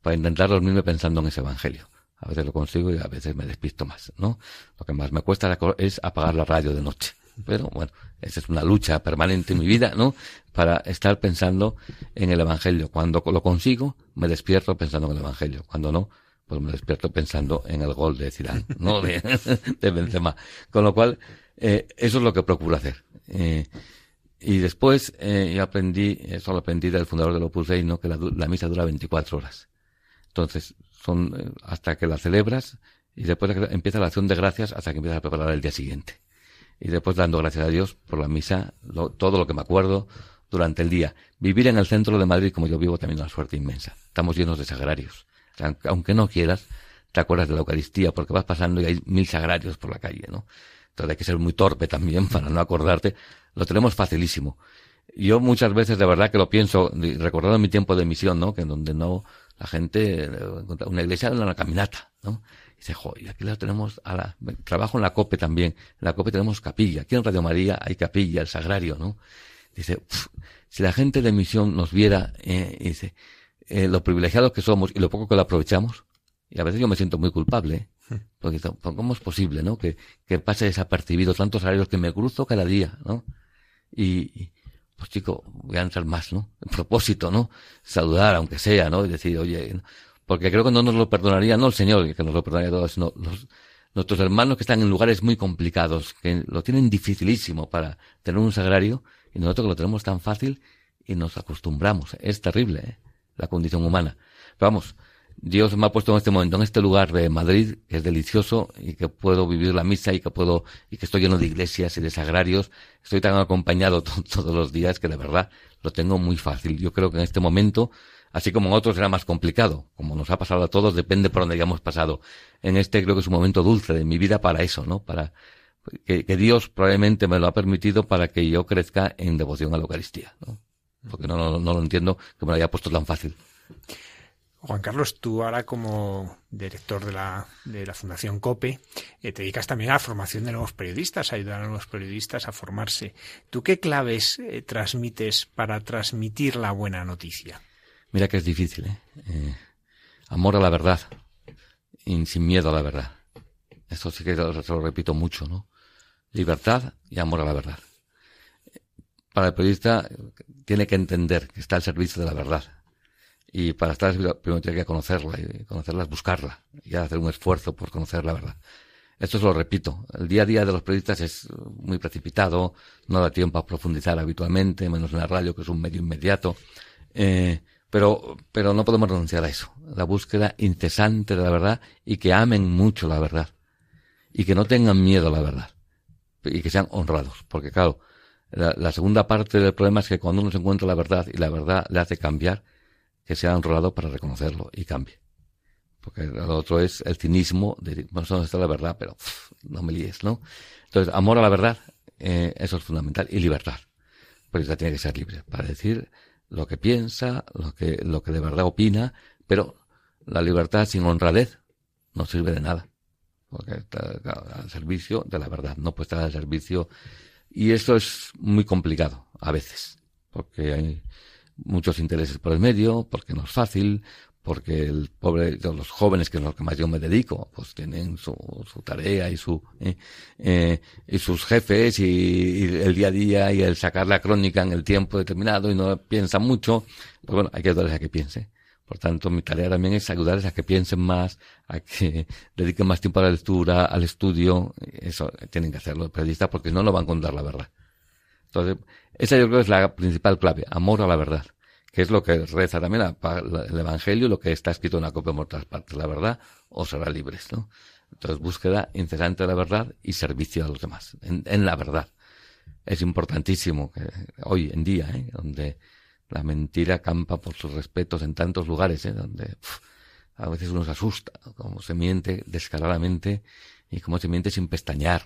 C: para intentar dormirme pensando en ese Evangelio. A veces lo consigo y a veces me despisto más, ¿no? Lo que más me cuesta es apagar la radio de noche. Pero bueno, esa es una lucha permanente en mi vida, ¿no? Para estar pensando en el Evangelio. Cuando lo consigo, me despierto pensando en el Evangelio. Cuando no, pues me despierto pensando en el gol de Zidane, ¿no? De, de Benzema. Con lo cual, eh, eso es lo que procuro hacer. Eh, y después eh, aprendí, eso lo aprendí del fundador del Opus Dei, ¿no? Que la, la misa dura 24 horas. Entonces, son eh, hasta que la celebras y después empieza la acción de gracias hasta que empiezas a preparar el día siguiente. Y después dando gracias a Dios por la misa, todo lo que me acuerdo durante el día. Vivir en el centro de Madrid como yo vivo también es una suerte inmensa. Estamos llenos de sagrarios. Aunque no quieras, te acuerdas de la Eucaristía porque vas pasando y hay mil sagrarios por la calle, ¿no? Entonces hay que ser muy torpe también para no acordarte. Lo tenemos facilísimo. Yo muchas veces de verdad que lo pienso, recordando mi tiempo de misión, ¿no? Que en donde no, la gente, una iglesia en una caminata, ¿no? Y dice, joder, aquí la tenemos a la, trabajo en la COPE también, en la COPE tenemos capilla, aquí en Radio María hay capilla, el sagrario, ¿no? Dice, si la gente de misión nos viera, eh, dice, eh, lo privilegiados que somos y lo poco que lo aprovechamos, y a veces yo me siento muy culpable, ¿eh? porque ¿cómo es posible, no? Que, que pase desapercibido tantos salarios que me cruzo cada día, ¿no? Y, pues chico, voy a entrar más, ¿no? Propósito, ¿no? Saludar, aunque sea, ¿no? Y decir, oye, porque creo que no nos lo perdonaría, no el Señor, que nos lo perdonaría a todos, sino los, nuestros hermanos que están en lugares muy complicados, que lo tienen dificilísimo para tener un sagrario, y nosotros que lo tenemos tan fácil y nos acostumbramos. Es terrible, ¿eh? La condición humana. Pero vamos, Dios me ha puesto en este momento, en este lugar de Madrid, que es delicioso y que puedo vivir la misa y que puedo, y que estoy lleno de iglesias y de sagrarios. Estoy tan acompañado todos los días que de verdad lo tengo muy fácil. Yo creo que en este momento, así como en otros era más complicado, como nos ha pasado a todos, depende por dónde hayamos pasado. En este creo que es un momento dulce de mi vida para eso, ¿no? Para, que, que Dios probablemente me lo ha permitido para que yo crezca en devoción a la Eucaristía, ¿no? Porque no, no, no lo entiendo que me lo haya puesto tan fácil.
B: Juan Carlos, tú ahora como director de la, de la Fundación COPE, eh, te dedicas también a la formación de nuevos periodistas, a ayudar a nuevos periodistas a formarse. ¿Tú qué claves eh, transmites para transmitir la buena noticia?
C: Mira que es difícil, ¿eh? eh amor a la verdad, y sin miedo a la verdad. Esto sí que lo, lo repito mucho, ¿no? Libertad y amor a la verdad. Para el periodista tiene que entender que está al servicio de la verdad y para estar primero tiene que conocerla, y conocerla es buscarla, y hacer un esfuerzo por conocer la verdad. Esto es lo repito. El día a día de los periodistas es muy precipitado, no da tiempo a profundizar habitualmente, menos en la radio, que es un medio inmediato. Eh, pero, pero no podemos renunciar a eso. La búsqueda incesante de la verdad y que amen mucho la verdad. Y que no tengan miedo a la verdad. Y que sean honrados. Porque claro, la, segunda parte del problema es que cuando uno se encuentra la verdad y la verdad le hace cambiar, que sea honrado para reconocerlo y cambie. Porque lo otro es el cinismo de bueno, ¿dónde está la verdad? Pero no me líes, ¿no? Entonces, amor a la verdad, eh, eso es fundamental, y libertad. Pues ya tiene que ser libre para decir lo que piensa, lo que, lo que de verdad opina, pero la libertad sin honradez no sirve de nada. Porque está al servicio de la verdad, no puede estar al servicio. Y eso es muy complicado a veces, porque hay, muchos intereses por el medio, porque no es fácil, porque el pobre, los jóvenes, que es lo que más yo me dedico, pues tienen su, su tarea y su, eh, eh, y sus jefes y, el día a día y el sacar la crónica en el tiempo determinado y no piensan mucho, pues bueno, hay que ayudarles a que piense. Por tanto, mi tarea también es ayudarles a que piensen más, a que dediquen más tiempo a la lectura, al estudio. Eso tienen que hacerlo los periodistas porque no, no van a contar la verdad. Entonces, esa yo creo que es la principal clave, amor a la verdad, que es lo que reza también el Evangelio, lo que está escrito en la copia de otras partes, la verdad os hará libres, ¿no? Entonces, búsqueda incesante de la verdad y servicio a los demás, en, la verdad. Es importantísimo que hoy en día, ¿eh? donde la mentira campa por sus respetos en tantos lugares, ¿eh? donde a veces uno se asusta, como se miente descaradamente y como se miente sin pestañear,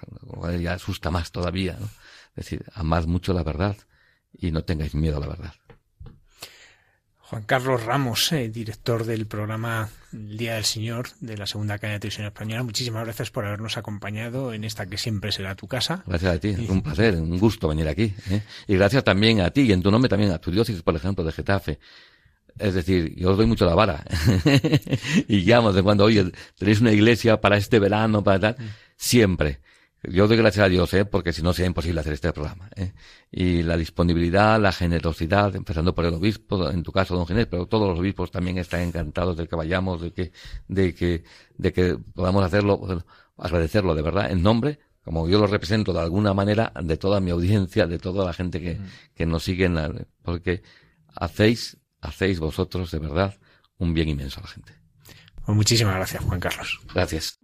C: ya asusta más todavía, ¿no? Es decir, amad mucho la verdad y no tengáis miedo a la verdad.
B: Juan Carlos Ramos, eh, director del programa El Día del Señor de la segunda cadena de televisión española. Muchísimas gracias por habernos acompañado en esta que siempre será tu casa.
C: Gracias a ti, un placer, un gusto venir aquí. ¿eh? Y gracias también a ti y en tu nombre también a tu diócesis, por ejemplo, de Getafe. Es decir, yo os doy mucho la vara. y llamo de cuando, oye, tenéis una iglesia para este verano, para tal. Mm. Siempre. Yo doy gracias a Dios, ¿eh? porque si no sería imposible hacer este programa. ¿eh? Y la disponibilidad, la generosidad, empezando por el obispo, en tu caso, don Ginés, pero todos los obispos también están encantados de que vayamos, de que, de que, de que podamos hacerlo, agradecerlo de verdad, en nombre, como yo lo represento de alguna manera, de toda mi audiencia, de toda la gente que, que nos sigue, en porque hacéis, hacéis vosotros de verdad un bien inmenso a la gente.
B: Pues muchísimas gracias, Juan Carlos.
C: Gracias.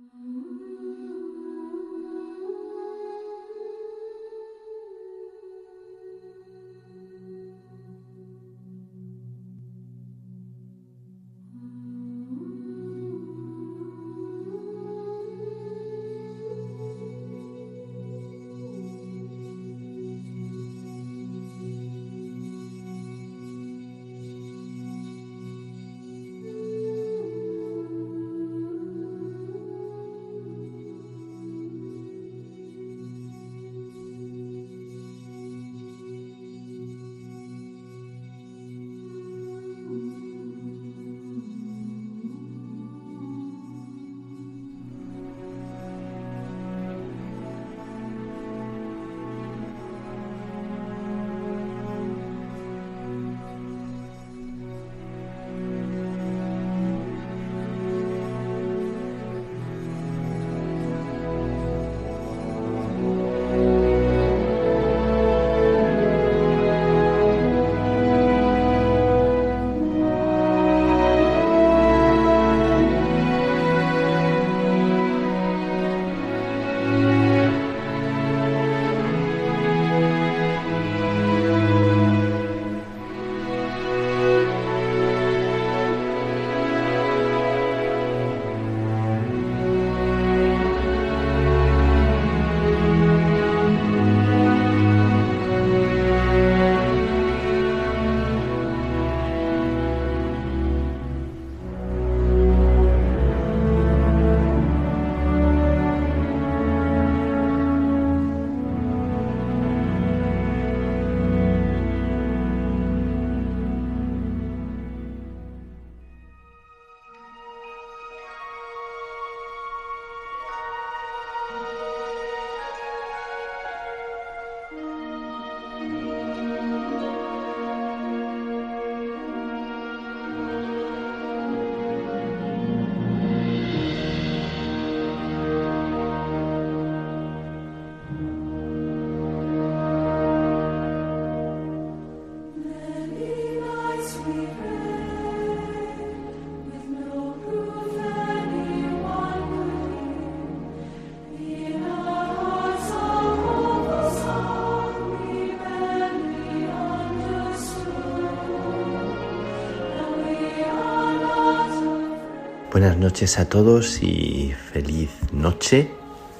D: Buenas noches a todos y feliz noche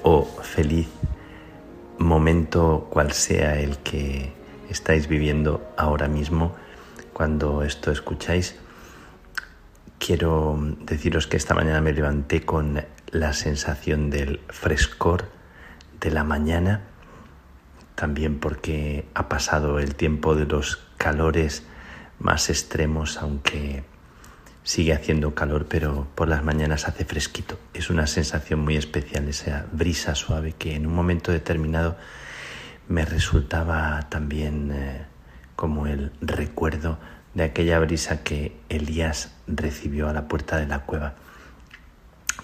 D: o feliz momento cual sea el que estáis viviendo ahora mismo cuando esto escucháis. Quiero deciros que esta mañana me levanté con la sensación del frescor de la mañana, también porque ha pasado el tiempo de los calores más extremos, aunque Sigue haciendo calor, pero por las mañanas hace fresquito. Es una sensación muy especial, esa brisa suave que en un momento determinado me resultaba también eh, como el recuerdo de aquella brisa que Elías recibió a la puerta de la cueva.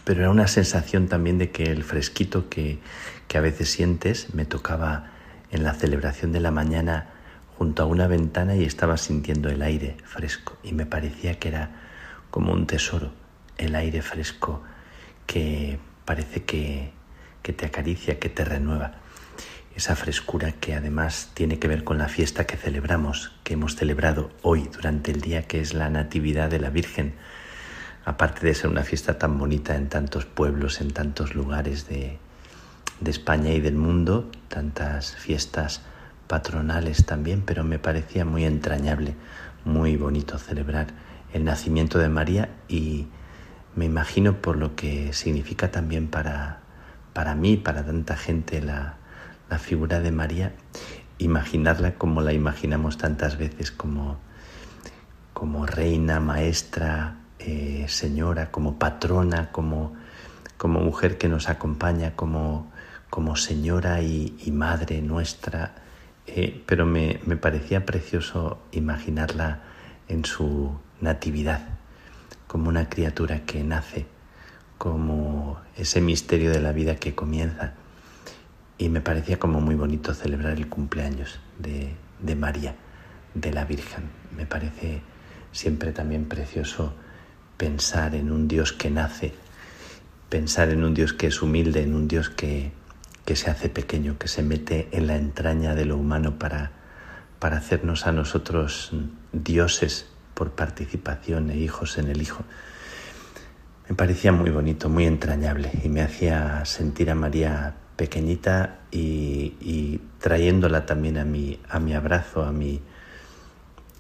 D: Pero era una sensación también de que el fresquito que, que a veces sientes me tocaba en la celebración de la mañana junto a una ventana y estaba sintiendo el aire fresco y me parecía que era como un tesoro, el aire fresco que parece que, que te acaricia, que te renueva. Esa frescura que además tiene que ver con la fiesta que celebramos, que hemos celebrado hoy durante el día, que es la Natividad de la Virgen. Aparte de ser una fiesta tan bonita en tantos pueblos, en tantos lugares de, de España y del mundo, tantas fiestas patronales también, pero me parecía muy entrañable muy bonito celebrar el nacimiento de María y me imagino por lo que significa también para, para mí, para tanta gente, la, la figura de María, imaginarla como la imaginamos tantas veces, como, como reina, maestra, eh, señora, como patrona, como, como mujer que nos acompaña, como, como señora y, madre nuestra. Eh, pero me, me parecía precioso imaginarla en su natividad, como una criatura que nace, como ese misterio de la vida que comienza. Y me parecía como muy bonito celebrar el cumpleaños de, María, de la Virgen. Me parece siempre también precioso pensar en un Dios que nace, pensar en un Dios que es humilde, en un Dios que, que se hace pequeño, que se mete en la entraña de lo humano para, para hacernos a nosotros dioses por participación e hijos en el Hijo. Me parecía muy bonito, muy entrañable y me hacía sentir a María pequeñita y, trayéndola también a mi, a mi abrazo, a mi,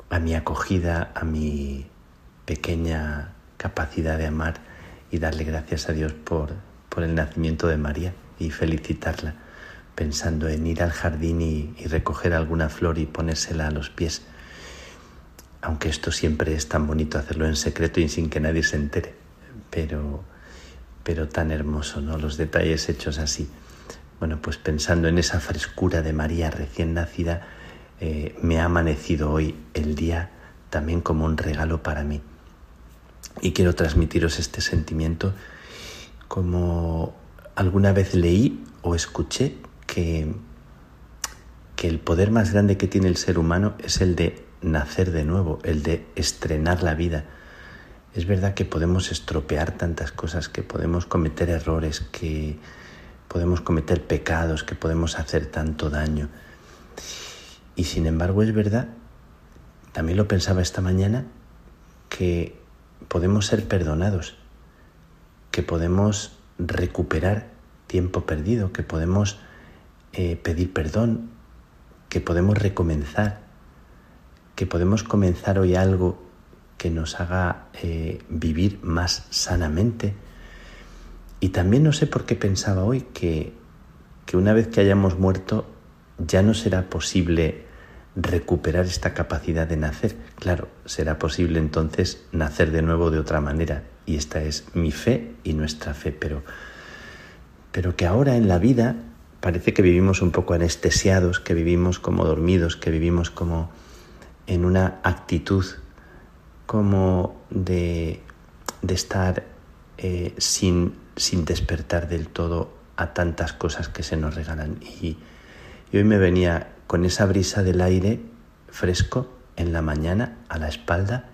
D: a mi acogida, a mi pequeña capacidad de amar y darle gracias a Dios por, por el nacimiento de María y felicitarla, pensando en ir al jardín y, recoger alguna flor y ponérsela a los pies. Aunque esto siempre es tan bonito hacerlo en secreto y sin que nadie se entere, pero, pero tan hermoso, ¿no? Los detalles hechos así. Bueno, pues pensando en esa frescura de María recién nacida, eh, me ha amanecido hoy el día también como un regalo para mí y quiero transmitiros este sentimiento como alguna vez leí o escuché que, que el poder más grande que tiene el ser humano es el de nacer de nuevo, el de estrenar la vida. Es verdad que podemos estropear tantas cosas, que podemos cometer errores, que podemos cometer pecados, que podemos hacer tanto daño. Y sin embargo es verdad, también lo pensaba esta mañana, que podemos ser perdonados, que podemos recuperar tiempo perdido, que podemos eh, pedir perdón, que podemos recomenzar, que podemos comenzar hoy algo que nos haga eh, vivir más sanamente. Y también no sé por qué pensaba hoy que, que una vez que hayamos muerto ya no será posible recuperar esta capacidad de nacer. Claro, será posible entonces nacer de nuevo de otra manera. Y esta es mi fe y nuestra fe. Pero, pero que ahora en la vida parece que vivimos un poco anestesiados, que vivimos como dormidos, que vivimos como en una actitud como de, de estar eh, sin, sin despertar del todo a tantas cosas que se nos regalan. Y, y hoy me venía con esa brisa del aire fresco en la mañana a la espalda,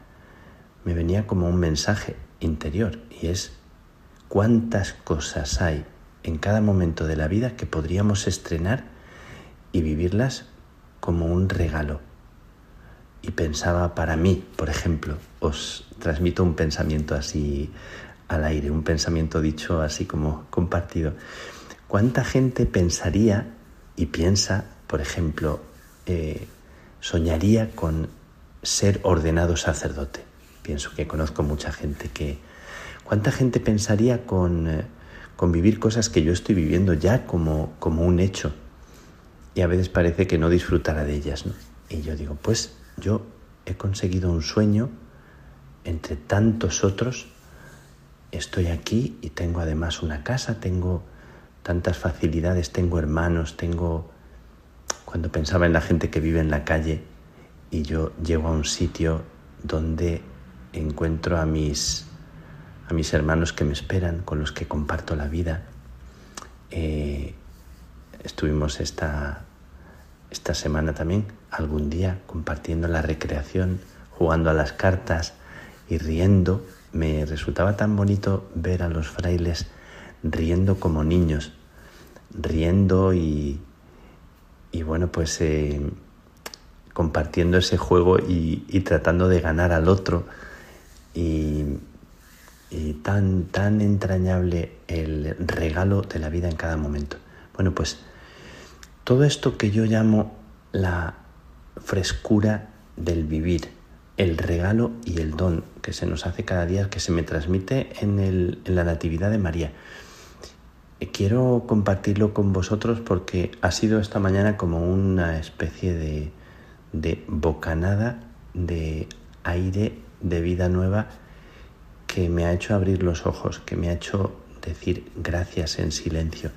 D: me venía como un mensaje interior y es cuántas cosas hay en cada momento de la vida que podríamos estrenar y vivirlas como un regalo. Y pensaba para mí, por ejemplo, os transmito un pensamiento así al aire, un pensamiento dicho así como compartido. ¿Cuánta gente pensaría y piensa por ejemplo, eh, soñaría con ser ordenado sacerdote. Pienso que conozco mucha gente que... ¿Cuánta gente pensaría con, eh, con vivir cosas que yo estoy viviendo ya como, como un hecho? Y a veces parece que no disfrutara de ellas. ¿no? Y yo digo, pues yo he conseguido un sueño entre tantos otros. Estoy aquí y tengo además una casa, tengo tantas facilidades, tengo hermanos, tengo cuando pensaba en la gente que vive en la calle y yo llego a un sitio donde encuentro a mis, a mis hermanos que me esperan, con los que comparto la vida. Eh, estuvimos esta, esta semana también, algún día, compartiendo la recreación, jugando a las cartas y riendo. Me resultaba tan bonito ver a los frailes riendo como niños, riendo y, y bueno, pues eh, compartiendo ese juego y, tratando de ganar al otro y, tan, tan entrañable el regalo de la vida en cada momento. Bueno, pues todo esto que yo llamo la frescura del vivir, el regalo y el don que se nos hace cada día, que se me transmite en, la Natividad de María. Quiero compartirlo con vosotros porque ha sido esta mañana como una especie de bocanada de aire de vida nueva que me ha hecho abrir los ojos, que me ha hecho decir gracias en silencio,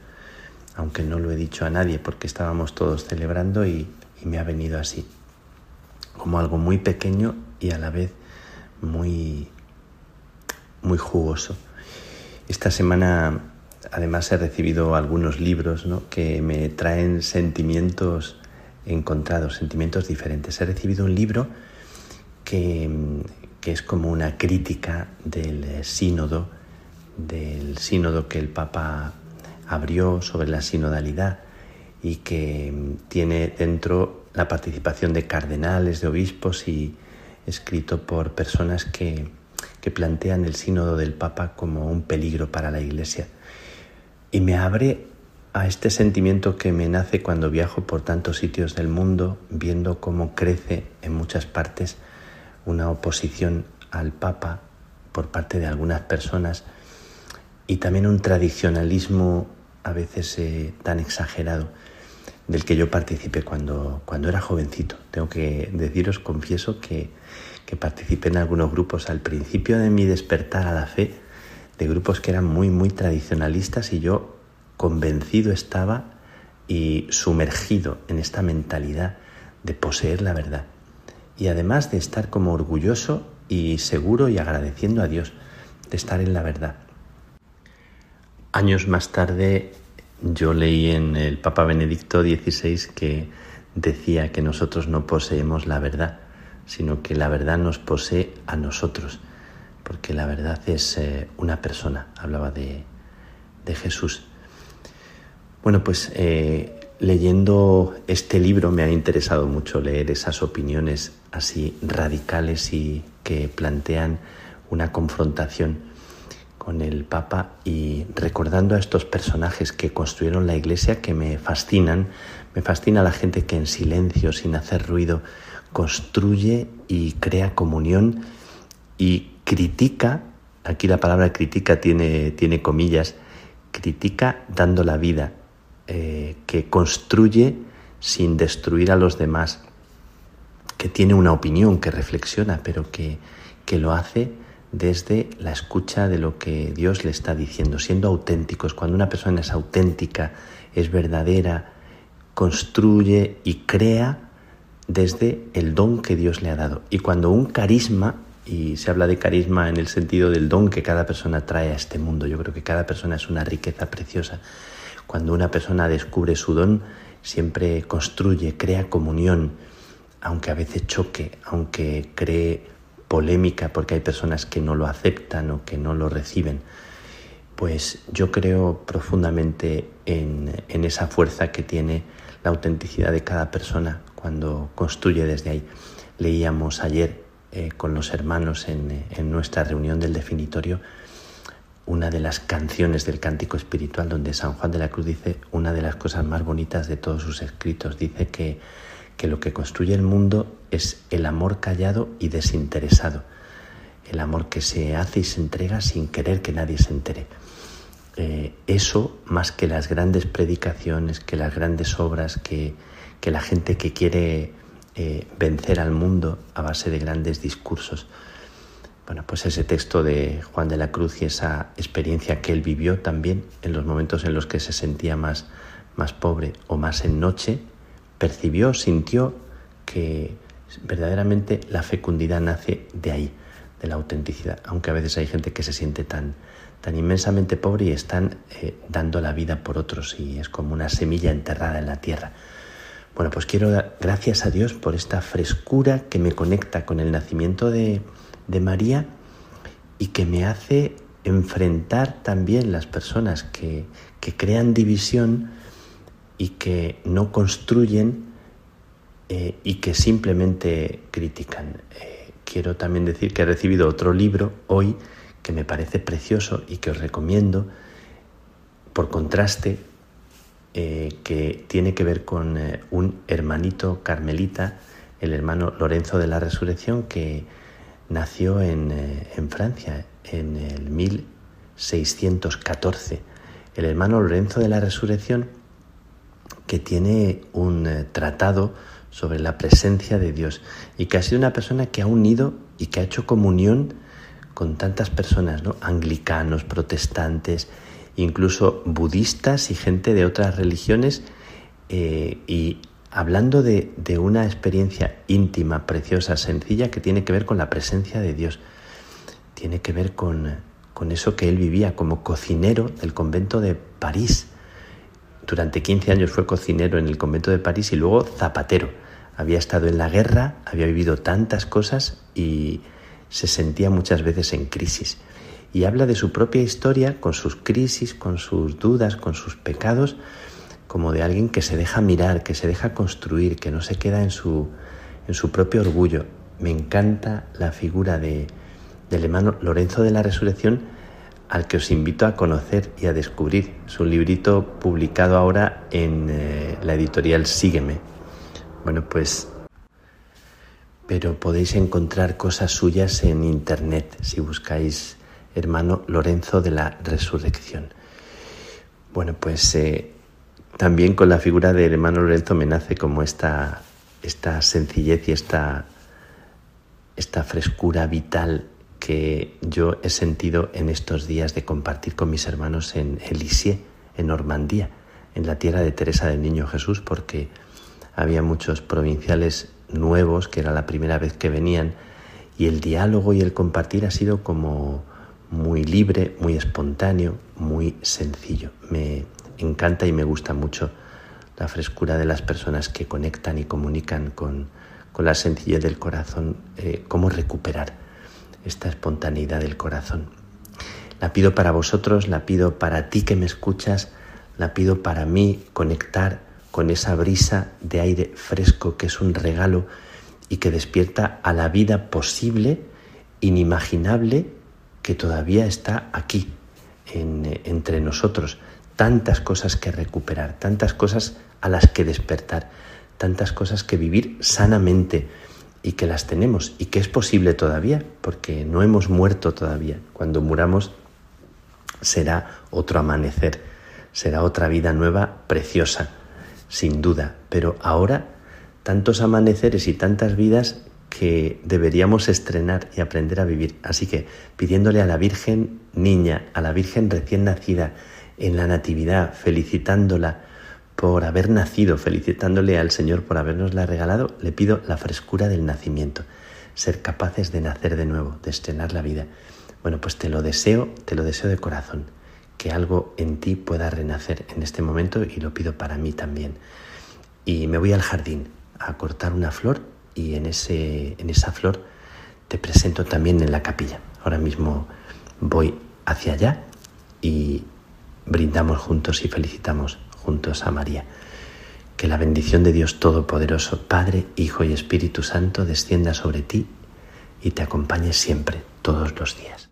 D: aunque no lo he dicho a nadie porque estábamos todos celebrando y, y me ha venido así, como algo muy pequeño y a la vez muy, muy jugoso. Esta semana además he recibido algunos libros que me traen sentimientos encontrados, sentimientos diferentes. He recibido un libro que, que es como una crítica del sínodo, del sínodo que el Papa abrió sobre la sinodalidad y que tiene dentro la participación de cardenales, de obispos y escrito por personas que, que plantean el sínodo del Papa como un peligro para la Iglesia. Y me abre a este sentimiento que me nace cuando viajo por tantos sitios del mundo, viendo cómo crece en muchas partes una oposición al Papa por parte de algunas personas y también un tradicionalismo a veces eh, tan exagerado del que yo participé cuando, cuando era jovencito. Tengo que deciros, confieso, que, que participé en algunos grupos al principio de mi despertar a la fe de grupos que eran muy, muy tradicionalistas y yo convencido estaba y sumergido en esta mentalidad de poseer la verdad. Y además de estar como orgulloso y seguro y agradeciendo a Dios de estar en la verdad. Años más tarde yo leí en el Papa Benedicto XVI que decía que nosotros no poseemos la verdad, sino que la verdad nos posee a nosotros porque la verdad es eh, una persona, hablaba de, Jesús. Bueno, pues eh, leyendo este libro me ha interesado mucho leer esas opiniones así radicales y que plantean una confrontación con el Papa y recordando a estos personajes que construyeron la iglesia que me fascinan, me fascina la gente que en silencio, sin hacer ruido, construye y crea comunión y critica, aquí la palabra critica tiene, tiene comillas, critica dando la vida, eh, que construye sin destruir a los demás, que tiene una opinión, que reflexiona, pero que, que lo hace desde la escucha de lo que Dios le está diciendo, siendo auténticos. Cuando una persona es auténtica, es verdadera, construye y crea desde el don que Dios le ha dado. Y cuando un carisma y se habla de carisma en el sentido del don que cada persona trae a este mundo. Yo creo que cada persona es una riqueza preciosa. Cuando una persona descubre su don, siempre construye, crea comunión, aunque a veces choque, aunque cree polémica porque hay personas que no lo aceptan o que no lo reciben. Pues yo creo profundamente en, en esa fuerza que tiene la autenticidad de cada persona cuando construye desde ahí. Leíamos ayer eh, con los hermanos en, en, nuestra reunión del definitorio una de las canciones del cántico espiritual donde San Juan de la Cruz dice una de las cosas más bonitas de todos sus escritos. Dice que, que lo que construye el mundo es el amor callado y desinteresado, el amor que se hace y se entrega sin querer que nadie se entere. Eh, eso, más que las grandes predicaciones, que las grandes obras, que, que la gente que quiere eh, vencer al mundo a base de grandes discursos. Bueno, pues ese texto de Juan de la Cruz y esa experiencia que él vivió también en los momentos en los que se sentía más, más pobre o más en noche, percibió, sintió que verdaderamente la fecundidad nace de ahí, de la autenticidad, aunque a veces hay gente que se siente tan, tan inmensamente pobre y están eh, dando la vida por otros y es como una semilla enterrada en la tierra. Bueno, pues quiero dar gracias a Dios por esta frescura que me conecta con el nacimiento de, María y que me hace enfrentar también las personas que, crean división y que no construyen eh, y que simplemente critican. Eh, quiero también decir que he recibido otro libro hoy que me parece precioso y que os recomiendo por contraste eh, que tiene que ver con un hermanito carmelita el hermano Lorenzo de la Resurrección que nació en, en Francia en el 1614. El hermano Lorenzo de la Resurrección que tiene un eh, tratado sobre la presencia de Dios y que ha sido una persona que ha unido y que ha hecho comunión con tantas personas, ¿no? anglicanos, protestantes, incluso budistas y gente de otras religiones, eh, y hablando de, de, una experiencia íntima, preciosa, sencilla, que tiene que ver con la presencia de Dios, tiene que ver con, con eso que él vivía como cocinero del convento de París. Durante 15 años fue cocinero en el convento de París y luego zapatero. Había estado en la guerra, había vivido tantas cosas y se sentía muchas veces en crisis. Y habla de su propia historia, con sus crisis, con sus dudas, con sus pecados, como de alguien que se deja mirar, que se deja construir, que no se queda en su, en su propio orgullo. Me encanta la figura de, del hermano Lorenzo de la Resurrección, al que os invito a conocer y a descubrir. Es un librito publicado ahora en eh, la editorial Sígueme. Bueno, pues pero podéis encontrar cosas suyas en internet si buscáis hermano Lorenzo de la Resurrección. Bueno, pues eh, también con la figura del hermano Lorenzo me nace como esta, esta sencillez y esta, esta frescura vital que yo he sentido en estos días de compartir con mis hermanos en Lisieux, en Normandía, en la tierra de Teresa del Niño Jesús, porque había muchos provinciales nuevos, que era la primera vez que venían, y el diálogo y el compartir ha sido como muy libre, muy espontáneo, muy sencillo. Me encanta y me gusta mucho la frescura de las personas que conectan y comunican con, con la sencillez del corazón, eh, cómo recuperar esta espontaneidad del corazón. La pido para vosotros, la pido para ti que me escuchas, la pido para mí conectar con esa brisa de aire fresco que es un regalo y que despierta a la vida posible, inimaginable, que todavía está aquí, entre nosotros. Tantas cosas que recuperar, tantas cosas a las que despertar, tantas cosas que vivir sanamente y que las tenemos y que es posible todavía, porque no hemos muerto todavía. Cuando muramos será otro amanecer, será otra vida nueva, preciosa sin duda, pero ahora tantos amaneceres y tantas vidas que deberíamos estrenar y aprender a vivir. Así que pidiéndole a la Virgen niña, a la Virgen recién nacida en la Natividad, felicitándola por haber nacido, felicitándole al Señor por habernosla regalado, le pido la frescura del nacimiento, ser capaces de nacer de nuevo, de estrenar la vida. Bueno, pues te lo deseo, te lo deseo de corazón que algo en ti pueda renacer en este momento y lo pido para mí también. Y me voy al jardín a cortar una flor y en, ese, en esa flor te presento también en la capilla. Ahora mismo voy hacia allá y brindamos juntos y felicitamos juntos a María. Que la bendición de Dios Todopoderoso, Padre, Hijo y Espíritu Santo descienda sobre ti y te acompañe siempre, todos los días.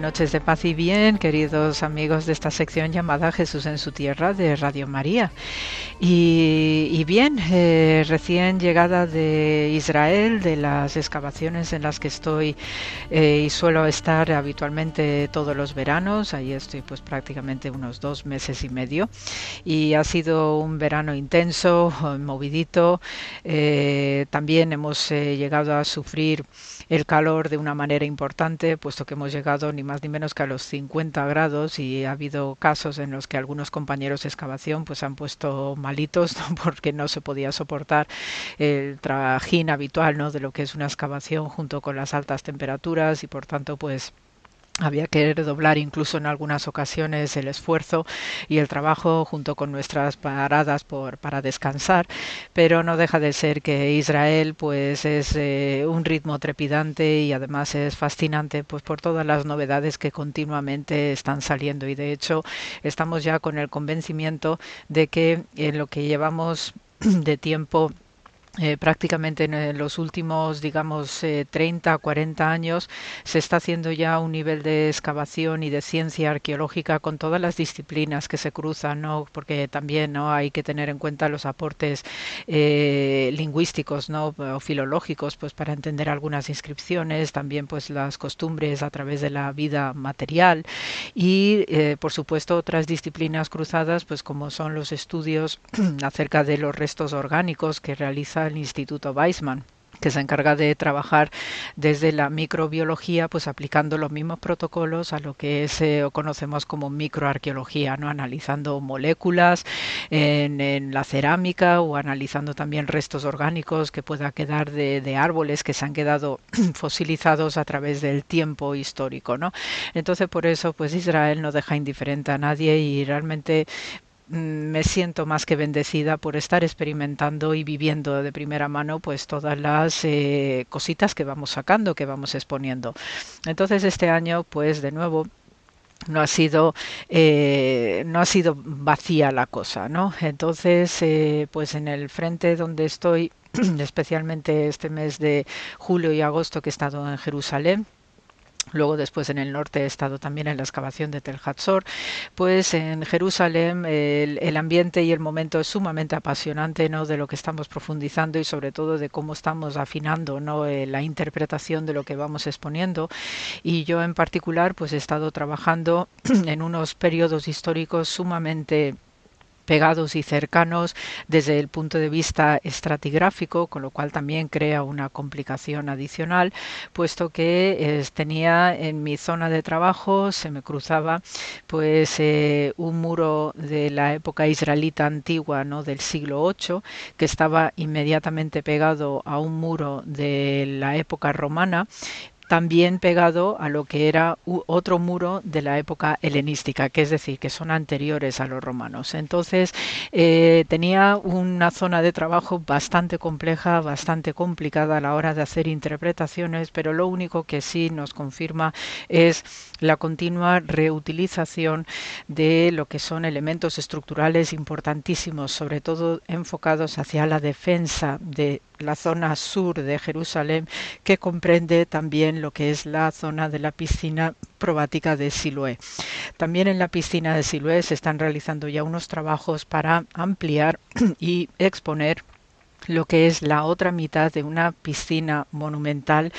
E: Noches de paz y bien, queridos amigos de esta sección llamada Jesús en su tierra de Radio María. Y, bien, eh, recién llegada de Israel, de las excavaciones en las que estoy eh, y suelo estar habitualmente todos los veranos, ahí estoy pues prácticamente unos dos meses y medio. Y ha sido un verano intenso, movidito. Eh, también hemos llegado a sufrir el calor de una manera importante, puesto que hemos llegado ni más ni menos que a los 50 grados y ha habido casos en los que algunos compañeros de excavación pues han puesto malitos porque no se podía soportar el trajín habitual ¿no? de lo que es una excavación junto con las altas temperaturas y por tanto pues había que redoblar incluso en algunas ocasiones el esfuerzo y el trabajo junto con nuestras paradas por, para descansar, pero no deja de ser que Israel pues es eh, un ritmo trepidante y además es fascinante pues por todas las novedades que continuamente están saliendo. Y de hecho estamos ya con el convencimiento de que en lo que llevamos de tiempo eh, prácticamente en eh, los últimos, digamos, eh, 30, 40 años se está haciendo ya un nivel de excavación y de ciencia arqueológica con todas las disciplinas que se cruzan, ¿no? Porque también no hay que tener en cuenta los aportes eh, lingüísticos, ¿no? O filológicos, pues para entender algunas inscripciones, también pues las costumbres a través de la vida material y, por supuesto, otras disciplinas cruzadas, pues como son los estudios acerca de los restos orgánicos que realiza el Instituto Weizmann que se encarga de trabajar desde la microbiología, pues aplicando los mismos protocolos a lo que es, eh, conocemos como microarqueología, ¿no? analizando moléculas en, la cerámica o analizando también restos orgánicos que pueda quedar de, de, árboles que se han quedado fosilizados a través del tiempo histórico. ¿no? Entonces, por eso, pues Israel no deja indiferente a nadie y realmente me siento más que bendecida por estar experimentando y viviendo de primera mano pues todas las eh, cositas que vamos sacando, que vamos exponiendo. Entonces este año pues de nuevo no ha sido eh, no ha sido vacía la cosa no entonces eh, pues en el frente donde estoy especialmente este mes de julio y agosto que he estado en Jerusalén Luego después en el norte he estado también en la excavación de Tel Hatzor. Pues en Jerusalén el, ambiente y el momento es sumamente apasionante ¿no? de lo que estamos profundizando y sobre todo de cómo estamos afinando ¿no? Eh, la interpretación de lo que vamos exponiendo. Y yo en particular pues he estado trabajando en unos periodos históricos sumamente pegados y cercanos desde el punto de vista estratigráfico, con lo cual también crea una complicación adicional, puesto que tenía en mi zona de trabajo se me cruzaba pues eh, un muro de la época israelita antigua, no del siglo VIII, que estaba inmediatamente pegado a un muro de la época romana también pegado a lo que era otro muro de la época helenística, que es decir, que son anteriores a los romanos. Entonces, eh, tenía una zona de trabajo bastante compleja, bastante complicada a la hora de hacer interpretaciones, pero lo único que sí nos confirma es la continua reutilización de lo que son elementos estructurales importantísimos, sobre todo enfocados hacia la defensa de la zona sur de Jerusalén, que comprende también lo que es la zona de la piscina probática de Siloé. También en la piscina de Siloé se están realizando ya unos trabajos para ampliar y exponer lo que es la otra mitad de una piscina monumental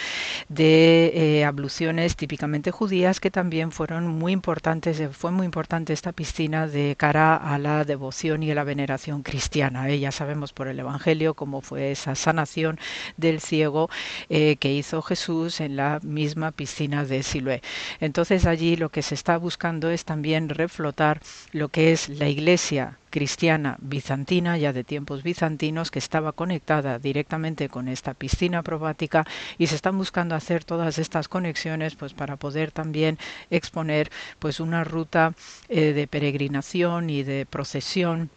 E: de eh, abluciones típicamente judías que también fueron muy importantes, eh, fue muy importante esta piscina de cara a la devoción y a la veneración cristiana. Eh, ya sabemos por el Evangelio cómo fue esa sanación del ciego que hizo Jesús en la misma piscina de Siloé. Entonces allí lo que se está buscando es también reflotar lo que es la iglesia cristiana bizantina, ya de tiempos bizantinos, que estaba conectada directamente con esta piscina probática y se están buscando hacer todas estas conexiones pues para poder también exponer pues una ruta eh, de peregrinación y de procesión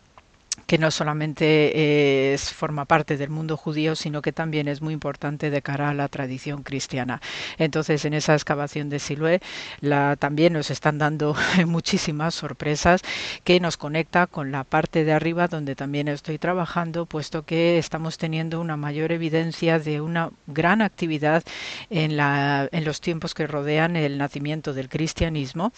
E: que no solamente es, forma parte del mundo judío, sino que también es muy importante de cara a la tradición cristiana. Entonces, en esa excavación de Siloé la, también nos están dando muchísimas sorpresas que nos conecta con la parte de arriba donde también estoy trabajando, puesto que estamos teniendo una mayor evidencia de una gran actividad en, la, en los tiempos que rodean el nacimiento del cristianismo,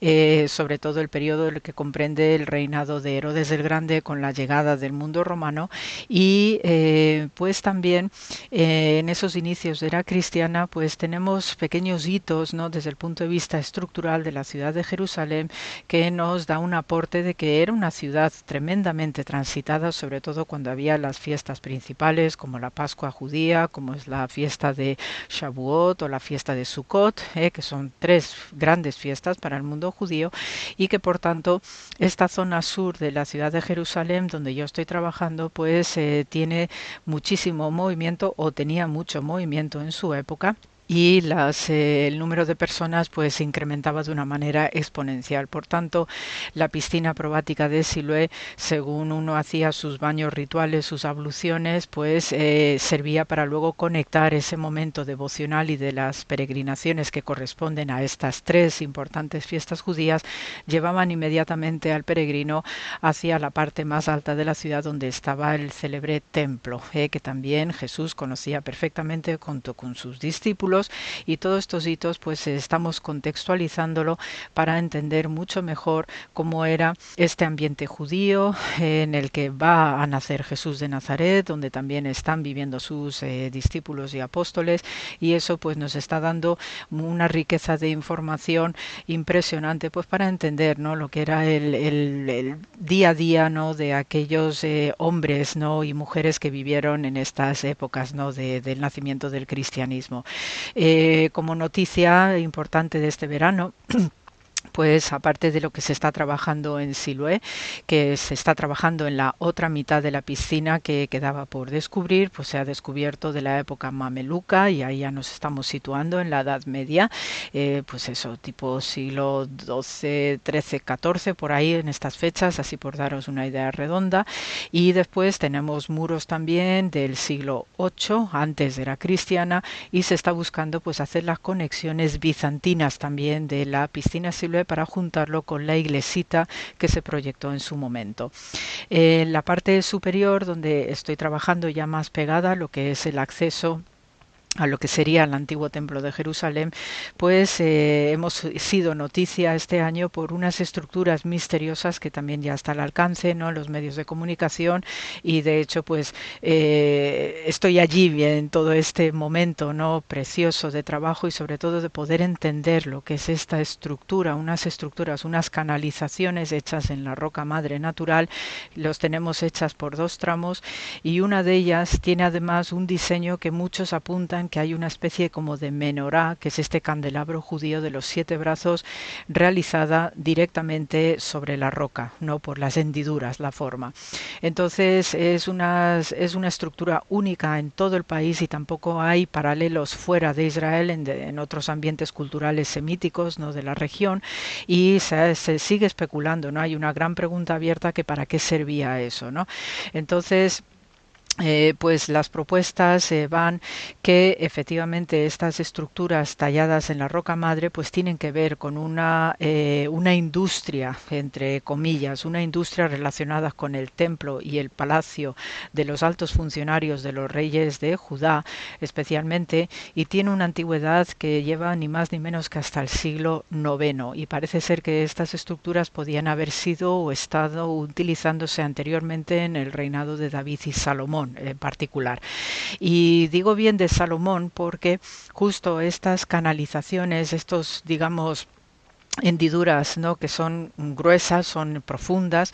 E: eh, sobre todo el periodo que comprende el reinado de Herodes el Grande la llegada del mundo romano. Y eh, pues también eh, en esos inicios de la cristiana pues tenemos pequeños hitos no desde el punto de vista estructural de la ciudad de Jerusalén que nos da un aporte de que era una ciudad tremendamente transitada sobre todo cuando había las fiestas principales como la Pascua judía como es la fiesta de Shavuot o la fiesta de Sukkot eh, que son tres grandes fiestas para el mundo judío y que por tanto esta zona sur de la ciudad de Jerusalén donde yo estoy trabajando, pues eh, tiene muchísimo movimiento o tenía mucho movimiento en su época y las, eh, el número de personas pues incrementaba de una manera exponencial. Por tanto, la piscina probática de Siloé, según uno hacía sus baños rituales, sus abluciones, pues eh, servía para luego conectar ese momento devocional y de las peregrinaciones que corresponden a estas tres importantes fiestas judías, llevaban inmediatamente al peregrino hacia la parte más alta de la ciudad donde estaba el célebre templo, eh, que también Jesús conocía perfectamente junto con sus discípulos y todos estos hitos pues estamos contextualizándolo para entender mucho mejor cómo era este ambiente judío en el que va a nacer Jesús de Nazaret, donde también están viviendo sus eh, discípulos y apóstoles y eso pues nos está dando una riqueza de información impresionante pues para entender ¿no? lo que era el, el, día a día ¿no? de aquellos eh, hombres ¿no? y mujeres que vivieron en estas épocas ¿no? de, del nacimiento del cristianismo. Eh, como noticia importante de este verano, pues aparte de lo que se está trabajando en Siloé, que se está trabajando en la otra mitad de la piscina que quedaba por descubrir, pues se ha descubierto de la época mameluca y ahí ya nos estamos situando en la Edad Media, eh, pues eso, tipo siglo XII, XIII, XIV, por ahí en estas fechas, así por daros una idea redonda. Y después tenemos muros también del siglo VIII, antes de la cristiana, y se está buscando pues hacer las conexiones bizantinas también de la piscina Siloé para juntarlo con la iglesita que se proyectó en su momento. En la parte superior, donde estoy trabajando ya más pegada, lo que es el acceso a lo que sería el antiguo templo de Jerusalén, pues eh, hemos sido noticia este año por unas estructuras misteriosas que también ya está al alcance, ¿no? Los medios de comunicación y de hecho, pues eh, estoy allí en todo este momento, ¿no? Precioso de trabajo y sobre todo de poder entender lo que es esta estructura, unas estructuras, unas canalizaciones hechas en la roca madre natural, los tenemos hechas por dos tramos y una de ellas tiene además un diseño que muchos apuntan que hay una especie como de menorá, que es este candelabro judío de los siete brazos, realizada directamente sobre la roca, no por las hendiduras, la forma. Entonces es una, es una estructura única en todo el país y tampoco hay paralelos fuera de Israel en, otros ambientes culturales semíticos ¿no? de la región y se, se, sigue especulando, ¿no? Hay una gran pregunta abierta que para qué servía eso, ¿no? Entonces, eh, pues las propuestas eh, van que efectivamente estas estructuras talladas en la roca madre pues tienen que ver con una, eh, una industria entre comillas una industria relacionada con el templo y el palacio de los altos funcionarios de los reyes de Judá especialmente y tiene una antigüedad que lleva ni más ni menos que hasta el siglo IX y parece ser que estas estructuras podían haber sido o estado utilizándose anteriormente en el reinado de David y Salomón en particular. Y digo bien de Salomón porque justo estas canalizaciones, estos, digamos, hendiduras ¿no? que son gruesas, son profundas,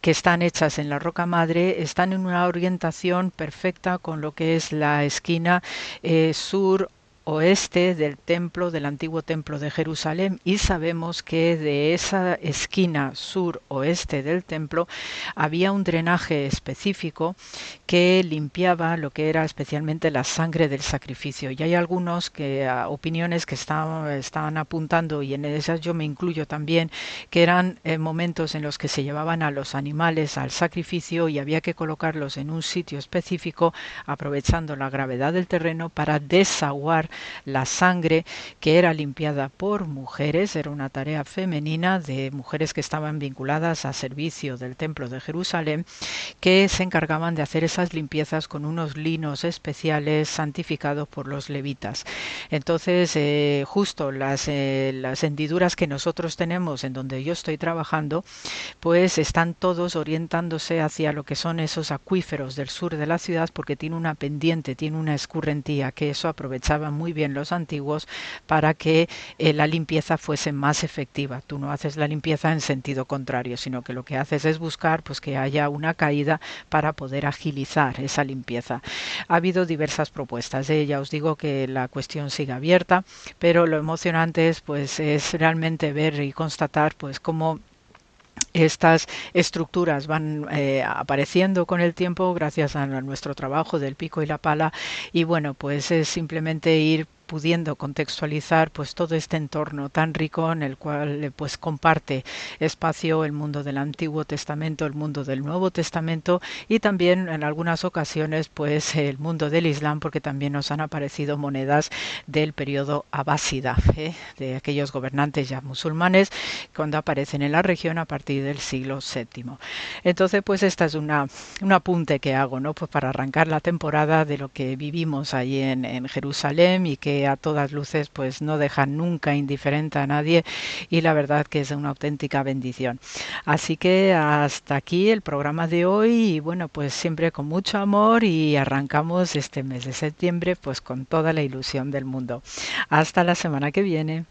E: que están hechas en la roca madre, están en una orientación perfecta con lo que es la esquina eh, sur oeste del templo, del antiguo templo de Jerusalén, y sabemos que de esa esquina sur-oeste del templo había un drenaje específico que limpiaba lo que era especialmente la sangre del sacrificio. Y hay algunos que opiniones que estaban, estaban apuntando, y en esas yo me incluyo también, que eran eh, momentos en los que se llevaban a los animales al sacrificio y había que colocarlos en un sitio específico, aprovechando la gravedad del terreno para desaguar la sangre que era limpiada por mujeres, era una tarea femenina de mujeres que estaban vinculadas a servicio del templo de Jerusalén, que se encargaban de hacer esas limpiezas con unos linos especiales santificados por los levitas. Entonces, eh, justo las, eh, las hendiduras que nosotros tenemos en donde yo estoy trabajando, pues están todos orientándose hacia lo que son esos acuíferos del sur de la ciudad porque tiene una pendiente, tiene una escurrentía, que eso aprovechaban muy bien los antiguos para que eh, la limpieza fuese más efectiva. Tú no haces la limpieza en sentido contrario, sino que lo que haces es buscar pues que haya una caída para poder agilizar esa limpieza. Ha habido diversas propuestas, ¿eh? ya os digo que la cuestión sigue abierta, pero lo emocionante es pues es realmente ver y constatar pues cómo estas estructuras van eh, apareciendo con el tiempo gracias a nuestro trabajo del pico y la pala. Y bueno pues es simplemente ir pudiendo contextualizar pues todo este entorno tan rico en el cual eh, pues comparte espacio el mundo del Antiguo Testamento, el mundo del Nuevo Testamento y también en algunas ocasiones pues el mundo del Islam porque también nos han aparecido monedas del periodo abásida ¿eh? de aquellos gobernantes ya musulmanes cuando aparecen en la región a partir del siglo VII. Entonces pues esta es una un apunte que hago no pues para arrancar la temporada de lo que vivimos ahí en, en Jerusalén y que a todas luces pues no deja nunca indiferente a nadie y la verdad que es una auténtica bendición. Así que hasta aquí el programa de hoy y bueno pues siempre con mucho amor y arrancamos este mes de septiembre pues con toda la ilusión del mundo. Hasta la semana que viene.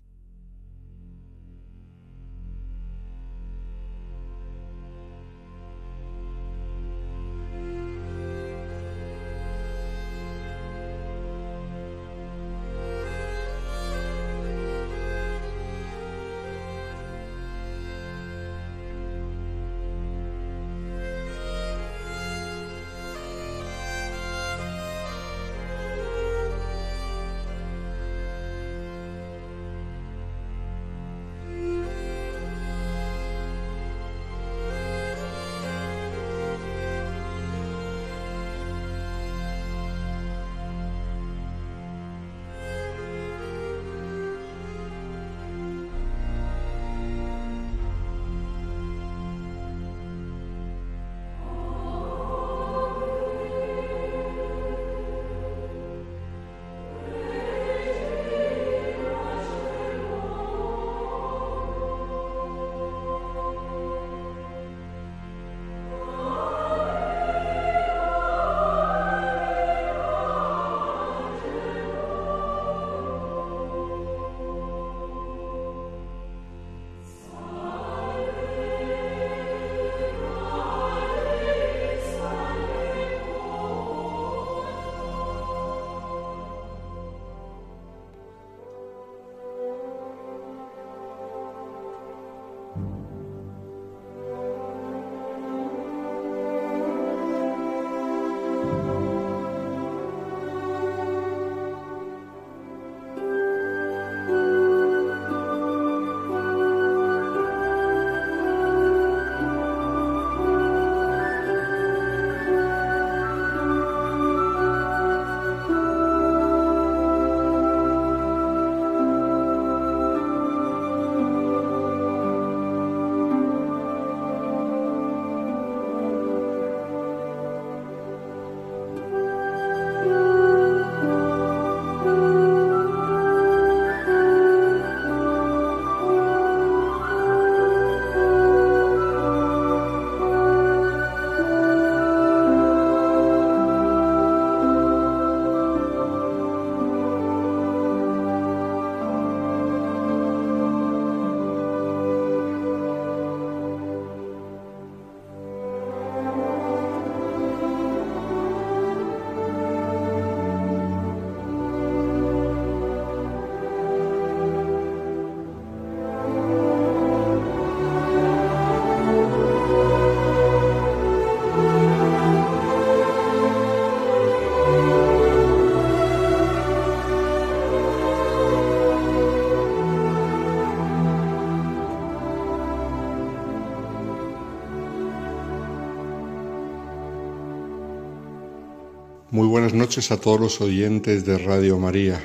F: Buenas noches a todos los oyentes de Radio María.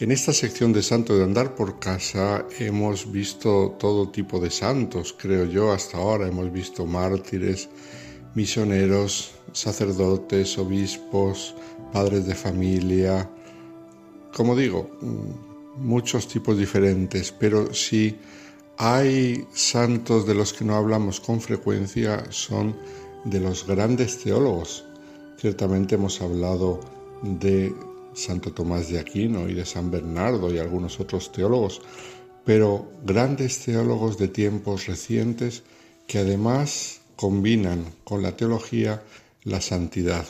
F: En esta sección de Santo de Andar por Casa hemos visto todo tipo de santos, creo yo, hasta ahora. Hemos visto mártires, misioneros, sacerdotes, obispos, padres de familia. Como digo, muchos tipos diferentes, pero si hay santos de los que no hablamos con frecuencia, son de los grandes teólogos Ciertamente hemos hablado de Santo Tomás de Aquino y de San Bernardo y algunos otros teólogos, pero grandes teólogos de tiempos recientes que además combinan con la teología la santidad.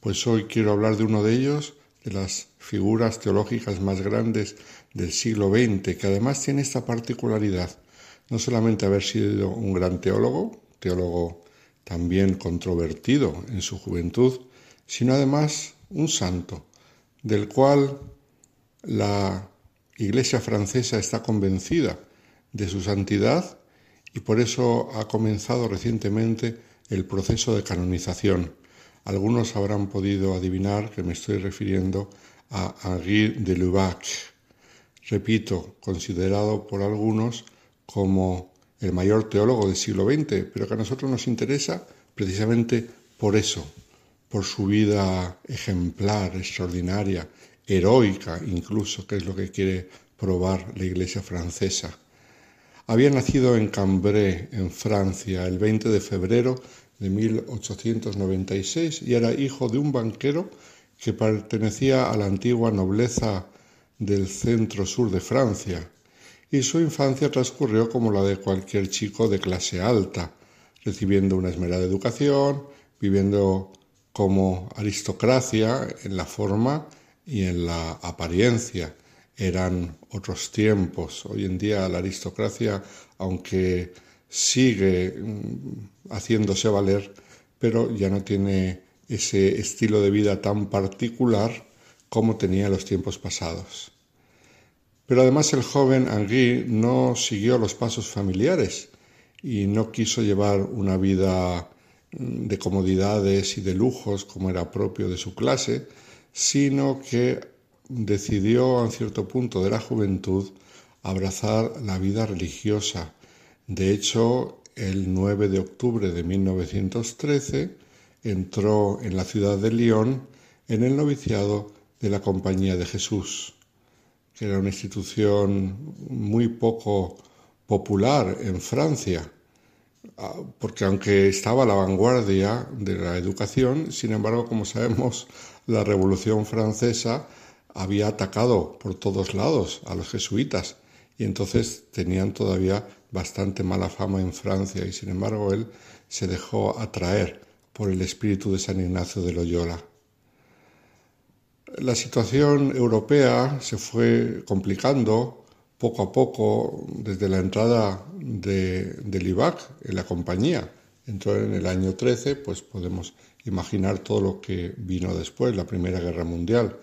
F: Pues hoy quiero hablar de uno de ellos, de las figuras teológicas más grandes del siglo XX, que además tiene esta particularidad, no solamente haber sido un gran teólogo, teólogo también controvertido en su juventud, sino además un santo, del cual la Iglesia francesa está convencida de su santidad y por eso ha comenzado recientemente el proceso de canonización. Algunos habrán podido adivinar que me estoy refiriendo a Henri de Lubac, repito, considerado por algunos como el mayor teólogo del siglo XX, pero que a nosotros nos interesa precisamente por eso, por su vida ejemplar, extraordinaria, heroica incluso, que es lo que quiere probar la Iglesia francesa. Había nacido en Cambrai, en Francia, el 20 de febrero de 1896 y era hijo de un banquero que pertenecía a la antigua nobleza del centro-sur de Francia, y su infancia transcurrió como la de cualquier chico de clase alta, recibiendo una esmerada educación, viviendo como aristocracia en la forma y en la apariencia. Eran otros tiempos. Hoy en día la aristocracia, aunque sigue mm, haciéndose valer, pero ya no tiene ese estilo de vida tan particular como tenía en los tiempos pasados. Pero además el joven Henri no siguió los pasos familiares y no quiso llevar una vida mm, de comodidades y de lujos como era propio de su clase, sino que decidió a cierto punto de la juventud abrazar la vida religiosa. De hecho, el 9 de octubre de 1913 entró en la ciudad de Lyon en el noviciado de la Compañía de Jesús que era una institución muy poco popular en Francia, ah, porque aunque estaba a la vanguardia de la educación, sin embargo, como sabemos, la Revolución Francesa había atacado por todos lados a los jesuitas y entonces tenían todavía bastante mala fama en Francia y sin embargo él se dejó atraer por el espíritu de San Ignacio de Loyola. La situación europea se fue complicando poco a poco desde la entrada de, del IVAC en la compañía. Entró en el año 13, pues podemos imaginar todo lo que vino después, la Primera Guerra Mundial.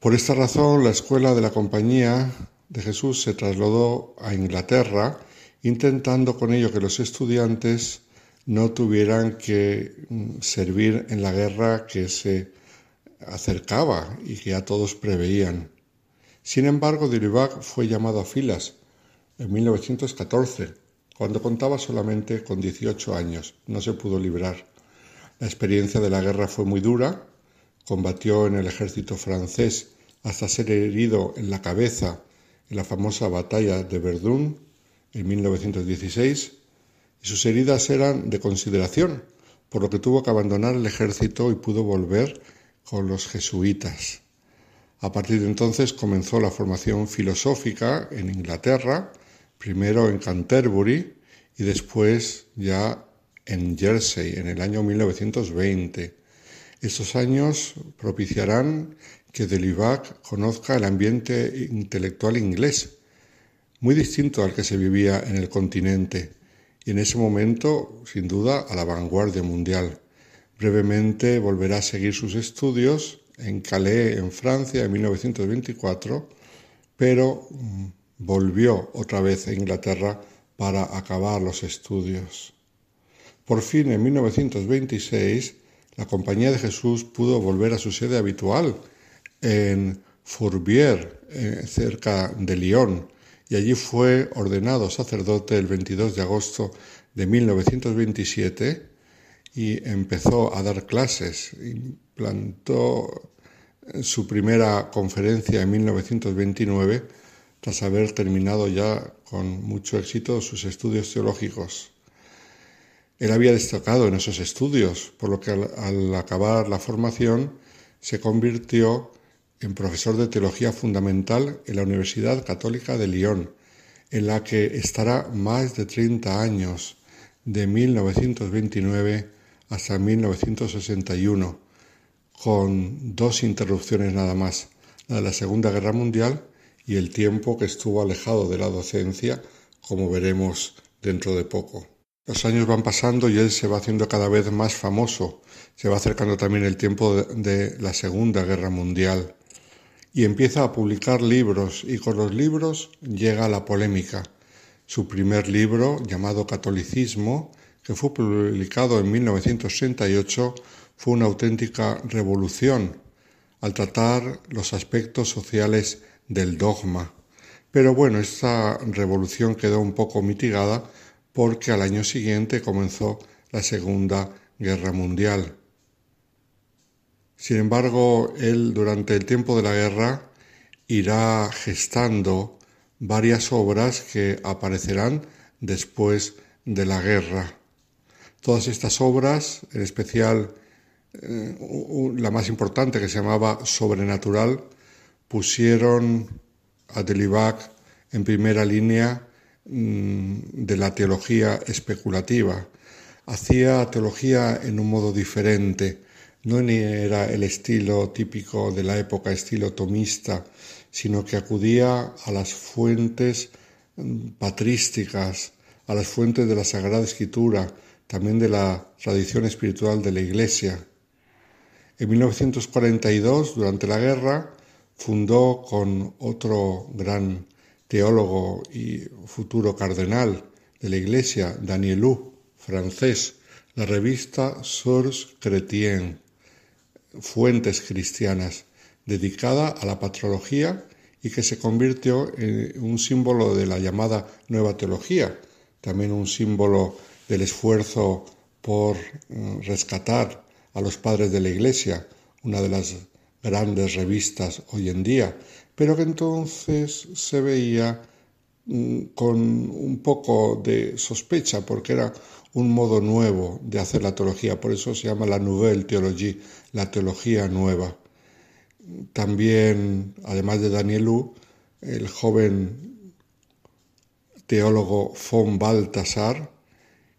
F: Por esta razón, la escuela de la Compañía de Jesús se trasladó a Inglaterra, intentando con ello que los estudiantes no tuvieran que mm, servir en la guerra que se acercaba y que ya todos preveían. Sin embargo, Diribac fue llamado a filas en 1914, cuando contaba solamente con 18 años. No se pudo librar. La experiencia de la guerra fue muy dura. Combatió en el ejército francés hasta ser herido en la cabeza en la famosa batalla de Verdún en 1916 y sus heridas eran de consideración, por lo que tuvo que abandonar el ejército y pudo volver con los jesuitas. A partir de entonces comenzó la formación filosófica en Inglaterra, primero en Canterbury y después ya en Jersey en el año 1920. Estos años propiciarán que Delivac conozca el ambiente intelectual inglés, muy distinto al que se vivía en el continente, y en ese momento, sin duda, a la vanguardia mundial. Brevemente volverá a seguir sus estudios en Calais, en Francia, en 1924, pero mm, volvió otra vez a Inglaterra para acabar los estudios. Por fin, en 1926, la Compañía de Jesús pudo volver a su sede habitual en Fourbière, eh, cerca de Lyon, y allí fue ordenado sacerdote el 22 de agosto de 1927 y empezó a dar clases. Implantó su primera conferencia en 1929 tras haber terminado ya con mucho éxito sus estudios teológicos. Él había destacado en esos estudios, por lo que al, acabar la formación se convirtió en profesor de teología fundamental en la Universidad Católica de Lyon, en la que estará más de 30 años, de 1929 hasta 1961, con dos interrupciones nada más, la de la Segunda Guerra Mundial y el tiempo que estuvo alejado de la docencia, como veremos dentro de poco. Los años van pasando y él se va haciendo cada vez más famoso, se va acercando también el tiempo de, la Segunda Guerra Mundial y empieza a publicar libros y con los libros llega la polémica. Su primer libro, llamado Catolicismo, que fue publicado en 1968, fue una auténtica revolución al tratar los aspectos sociales del dogma. Pero bueno, esta revolución quedó un poco mitigada porque al año siguiente comenzó la Segunda Guerra Mundial. Sin embargo, él durante el tiempo de la guerra irá gestando varias obras que aparecerán después de la guerra. Todas estas obras, en especial eh, la más importante que se llamaba Sobrenatural, pusieron a Delibac en primera línea mm, de la teología especulativa. Hacía teología en un modo diferente, no era el estilo típico de la época, estilo tomista, sino que acudía a las fuentes mm, patrísticas, a las fuentes de la Sagrada Escritura, también de la tradición espiritual de la Iglesia. En 1942, durante la guerra, fundó con otro gran teólogo y futuro cardenal de la Iglesia, Danielou, francés, la revista Sources Chrétiennes, Fuentes Cristianas, dedicada a la patrología y que se convirtió en un símbolo de la llamada Nueva Teología, también un símbolo del esfuerzo por mm, rescatar a los padres de la Iglesia, una de las grandes revistas hoy en día, pero que entonces se veía mm, con un poco de sospecha porque era un modo nuevo de hacer la teología, por eso se llama la Nouvelle Théologie, la teología nueva. También, además de Danielú, el joven teólogo von Baltasar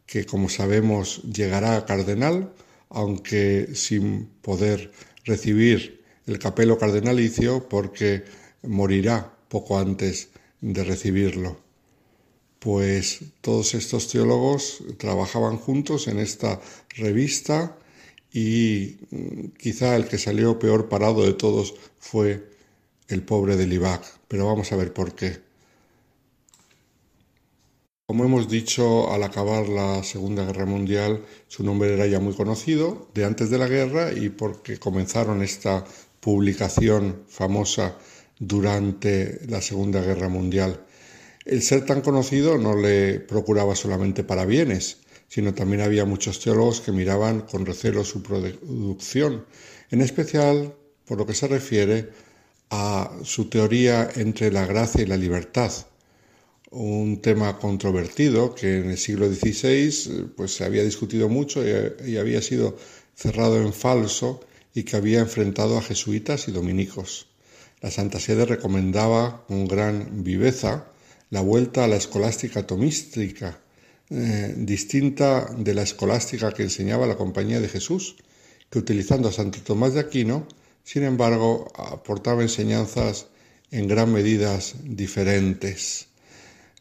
F: que como sabemos llegará a cardenal, aunque sin poder recibir el capelo cardenalicio porque morirá poco antes de recibirlo. Pues todos estos teólogos trabajaban juntos en esta revista y mm, quizá el que salió peor parado de todos fue el pobre de Libac, pero vamos a ver por qué. Como hemos dicho, al acabar la Segunda Guerra Mundial, su nombre era ya muy conocido de antes de la guerra y porque comenzaron esta publicación famosa durante la Segunda Guerra Mundial. El ser tan conocido no le procuraba solamente para bienes, sino también había muchos teólogos que miraban con recelo su producción, en especial por lo que se refiere a su teoría entre la gracia y la libertad, un tema controvertido que en el siglo XVI pues, se había discutido mucho y, había sido cerrado en falso y que había enfrentado a jesuitas y dominicos. La Santa Sede recomendaba con gran viveza la vuelta a la escolástica tomística, eh, distinta de la escolástica que enseñaba la Compañía de Jesús, que utilizando a Santo Tomás de Aquino, sin embargo, aportaba enseñanzas en gran medida diferentes.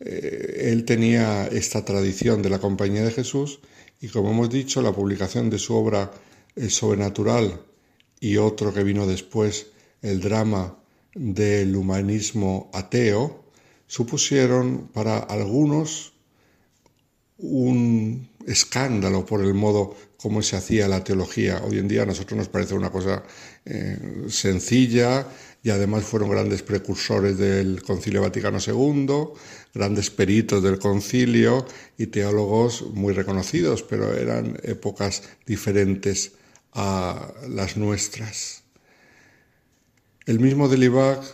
F: Eh, él tenía esta tradición de la Compañía de Jesús y como hemos dicho, la publicación de su obra El Sobrenatural y otro que vino después, el drama del humanismo ateo, supusieron para algunos un escándalo por el modo como se hacía la teología. Hoy en día a nosotros nos parece una cosa eh, sencilla y además fueron grandes precursores del Concilio Vaticano II, grandes peritos del concilio y teólogos muy reconocidos, pero eran épocas diferentes a las nuestras. El mismo Delibac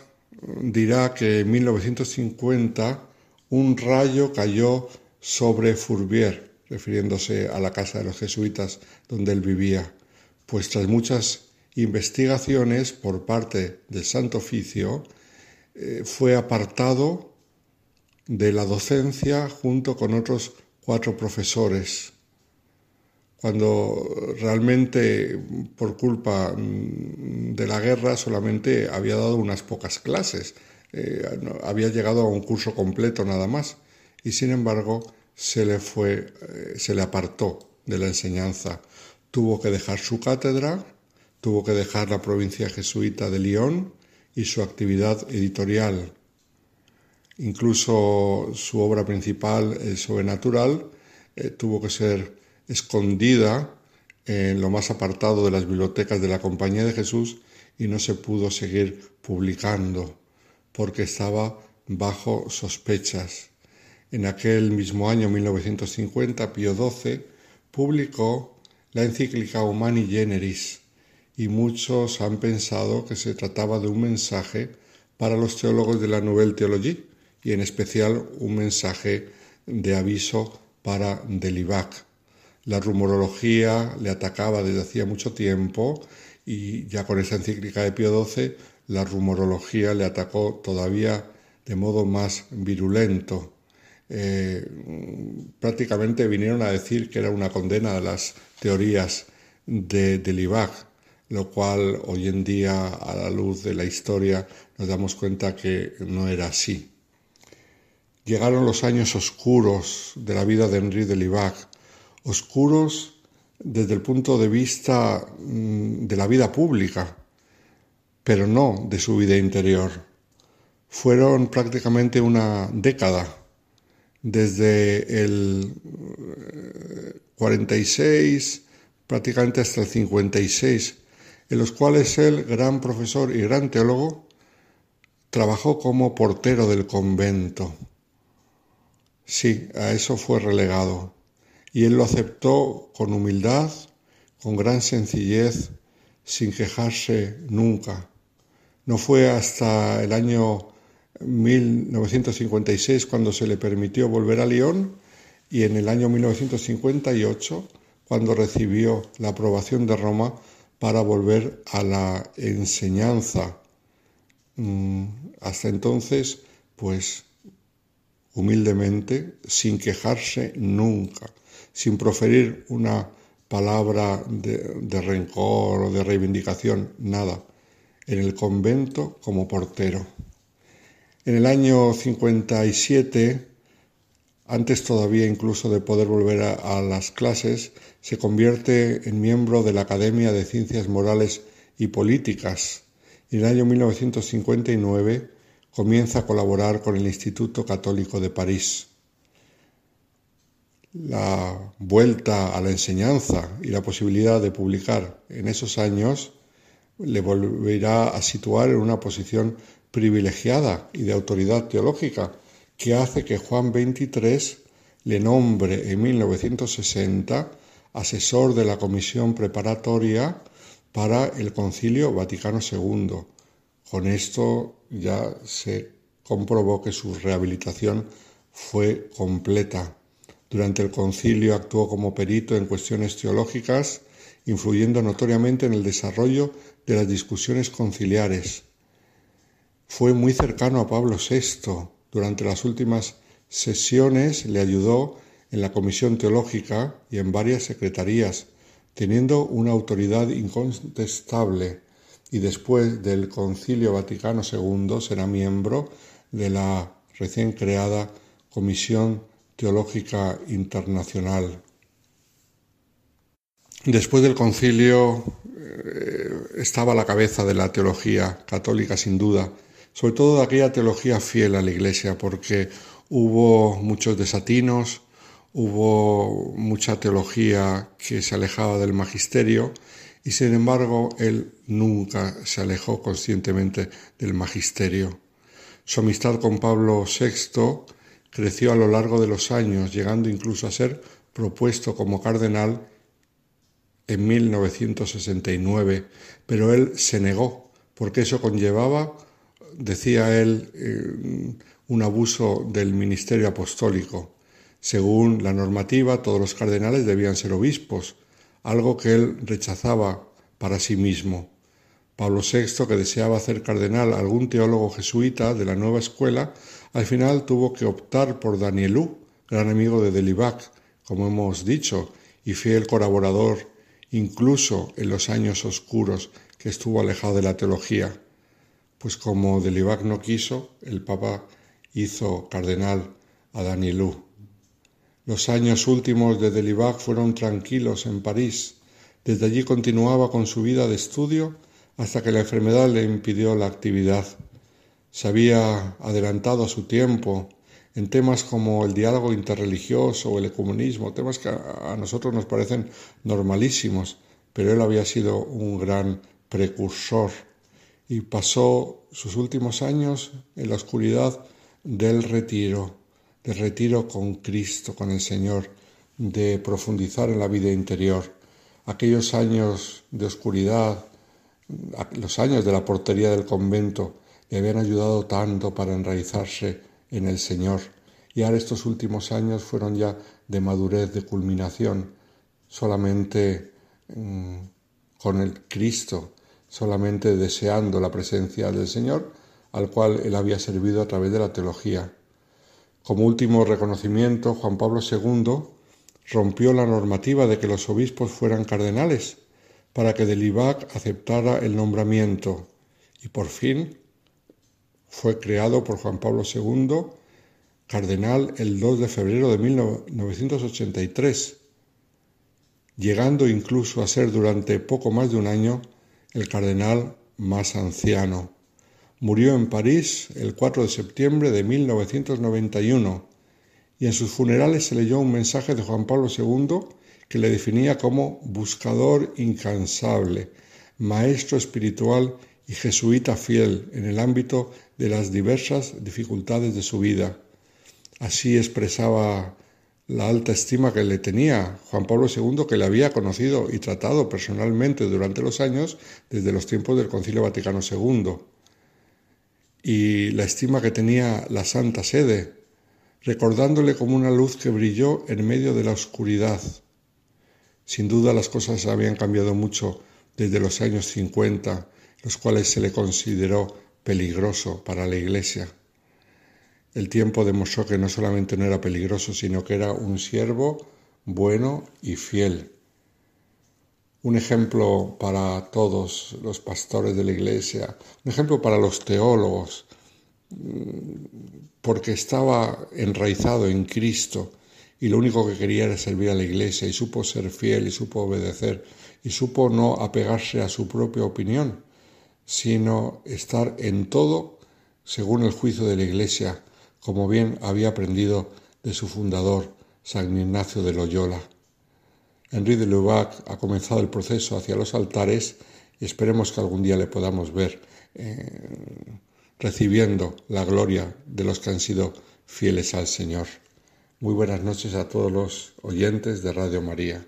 F: dirá que en 1950 un rayo cayó sobre Fourbier, refiriéndose a la casa de los jesuitas donde él vivía, pues tras muchas investigaciones por parte del Santo Oficio, eh, fue apartado de la docencia junto con otros cuatro profesores, cuando realmente por culpa mm, de la guerra solamente había dado unas pocas clases, eh, había llegado a un curso completo nada más, y sin embargo se le fue, eh, se le apartó de la enseñanza. Tuvo que dejar su cátedra, tuvo que dejar la provincia jesuita de Lyon y su actividad editorial. Incluso su obra principal, el Sobrenatural, eh, tuvo que ser escondida en lo más apartado de las bibliotecas de la Compañía de Jesús y no se pudo seguir publicando porque estaba bajo sospechas. En aquel mismo año 1950, Pío XII publicó la encíclica Humani Generis y muchos han pensado que se trataba de un mensaje para los teólogos de la Nouvelle Théologie y en especial un mensaje de aviso para Delibac. La rumorología le atacaba desde hacía mucho tiempo y ya con esa encíclica de Pío XII la rumorología le atacó todavía de modo más virulento. Eh, prácticamente vinieron a decir que era una condena de las teorías de, de lo cual hoy en día, a la luz de la historia, nos damos cuenta que no era así. Llegaron los años oscuros de la vida de Henri de Libac, oscuros desde el punto de vista mm, de la vida pública, pero no de su vida interior. Fueron prácticamente una década desde el 46 eh, prácticamente hasta el 56, en los cuales él, gran profesor y gran teólogo, trabajó como portero del convento. Sí, a eso fue relegado. Y él lo aceptó con humildad, con gran sencillez, sin quejarse nunca. No fue hasta el año 1956 cuando se le permitió volver a Lyon y en el año 1958 cuando recibió la aprobación de Roma para volver a la enseñanza. Mm, hasta entonces, pues humildemente, sin quejarse nunca, sin proferir una palabra de, de rencor o de reivindicación, nada, en el convento como portero. En el año 57, antes todavía incluso de poder volver a, las clases, se convierte en miembro de la Academia de Ciencias Morales y Políticas y en el año 1959 comienza a colaborar con el Instituto Católico de París. La vuelta a la enseñanza y la posibilidad de publicar en esos años le volverá a situar en una posición privilegiada y de autoridad teológica que hace que Juan XXIII le nombre en 1960 asesor de la comisión preparatoria para el Concilio Vaticano II. Con esto ya se comprobó que su rehabilitación fue completa. Durante el concilio actuó como perito en cuestiones teológicas, influyendo notoriamente en el desarrollo de las discusiones conciliares fue muy cercano a Pablo VI. Durante las últimas sesiones le ayudó en la Comisión Teológica y en varias secretarías, teniendo una autoridad incontestable y después del Concilio Vaticano II será miembro de la recién creada Comisión Teológica Internacional. Después del concilio eh, estaba a la cabeza de la teología católica sin duda sobre todo de aquella teología fiel a la Iglesia, porque hubo muchos desatinos, hubo mucha teología que se alejaba del magisterio y sin embargo él nunca se alejó conscientemente del magisterio. Su amistad con Pablo VI creció a lo largo de los años, llegando incluso a ser propuesto como cardenal en 1969, pero él se negó, porque eso conllevaba, decía él, eh, un abuso del ministerio apostólico. Según la normativa, todos los cardenales debían ser obispos, algo que él rechazaba para sí mismo. Pablo VI, que deseaba hacer cardenal a algún teólogo jesuita de la nueva escuela, al final tuvo que optar por Danielú, gran amigo de Delibac, como hemos dicho, y fiel colaborador, incluso en los años oscuros que estuvo alejado de la teología. Pues como Delibac no quiso, el Papa hizo cardenal a Danielú. Los años últimos de Delibac fueron tranquilos en París. Desde allí continuaba con su vida de estudio hasta que la enfermedad le impidió la actividad. Se había adelantado a su tiempo en temas como el diálogo interreligioso o el ecumenismo, temas que a nosotros nos parecen normalísimos, pero él había sido un gran precursor y pasó sus últimos años en la oscuridad del retiro, del retiro con Cristo, con el Señor, de profundizar en la vida interior. Aquellos años de oscuridad, los años de la portería del convento le habían ayudado tanto para enraizarse en el Señor. Y ahora estos últimos años fueron ya de madurez, de culminación, solamente mm, con el Cristo, solamente deseando la presencia del Señor, al cual él había servido a través de la teología. Como último reconocimiento, Juan Pablo II rompió la normativa de que los obispos fueran cardenales para que Delibac aceptara el nombramiento y por fin fue creado por Juan Pablo II cardenal el 2 de febrero de 1983, llegando incluso a ser durante poco más de un año el cardenal más anciano. Murió en París el 4 de septiembre de 1991 y en sus funerales se leyó un mensaje de Juan Pablo II que le definía como buscador incansable, maestro espiritual y jesuita fiel en el ámbito de las diversas dificultades de su vida. Así expresaba la alta estima que le tenía Juan Pablo II, que le había conocido y tratado personalmente durante los años desde los tiempos del Concilio Vaticano II, y la estima que tenía la Santa Sede, recordándole como una luz que brilló en medio de la oscuridad, sin duda las cosas habían cambiado mucho desde los años 50, los cuales se le consideró peligroso para la Iglesia. El tiempo demostró que no solamente no era peligroso, sino que era un siervo bueno y fiel. Un ejemplo para todos los pastores de la Iglesia, un ejemplo para los teólogos, porque estaba enraizado en Cristo y lo único que quería era servir a la iglesia y supo ser fiel y supo obedecer y supo no apegarse a su propia opinión, sino estar en todo según el juicio de la iglesia, como bien había aprendido de su fundador, San Ignacio de Loyola. Henri de Lubac ha comenzado el proceso hacia los altares y esperemos que algún día le podamos ver eh, recibiendo la gloria de los que han sido fieles al Señor. Muy buenas noches a todos los oyentes de Radio María.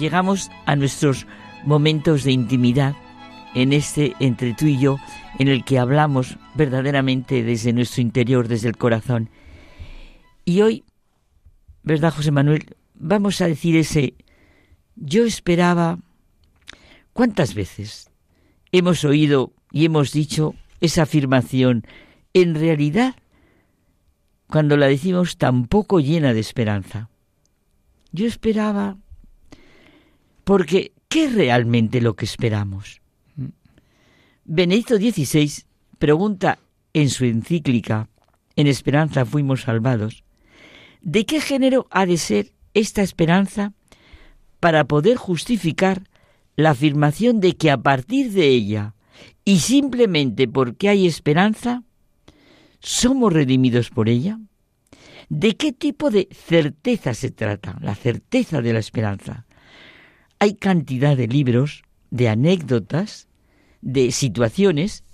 G: Llegamos a nuestros momentos de intimidad en este entre tú y yo, en el que hablamos verdaderamente desde nuestro interior, desde el corazón. Y hoy, ¿verdad, José Manuel? Vamos a decir ese, yo esperaba, ¿cuántas veces hemos oído y hemos dicho esa afirmación? En realidad, cuando la decimos tampoco llena de esperanza. Yo esperaba, porque ¿qué es realmente lo que esperamos? Benedicto XVI pregunta en su encíclica En esperanza fuimos salvados, ¿de qué género ha de ser esta esperanza para poder justificar la afirmación de que a partir de ella y simplemente porque hay esperanza, somos redimidos por ella? ¿De qué tipo de certeza se trata? La certeza de la esperanza. Hay cantidad de libros, de anécdotas, de situaciones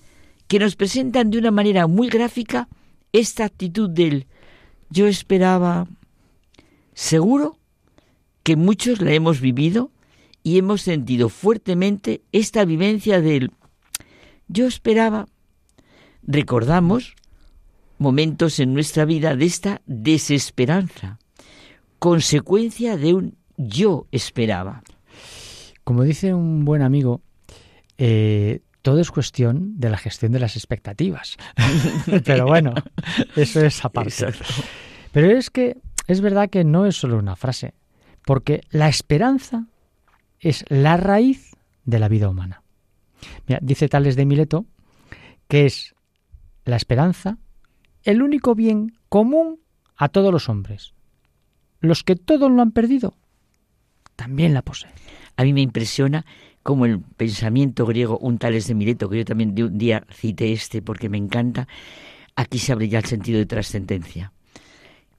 G: que nos presentan de una manera muy gráfica esta actitud del yo esperaba. Seguro que muchos la hemos vivido y hemos sentido fuertemente esta vivencia del yo esperaba. Recordamos momentos en nuestra vida de esta desesperanza, consecuencia de un yo esperaba.
H: Como dice un buen amigo, eh, todo es cuestión de la gestión de las expectativas. Pero bueno, eso es aparte. Pero es que es verdad que no es solo una frase, porque la esperanza es la raíz de la vida humana. dice Tales de Mileto que es la esperanza el único bien común a todos los hombres. Los que todos lo han perdido, también la poseen.
G: A mí me impresiona como el pensamiento griego, un Tales de Mileto, que yo también de un día cité este porque me encanta, aquí se abre ya el sentido de trascendencia.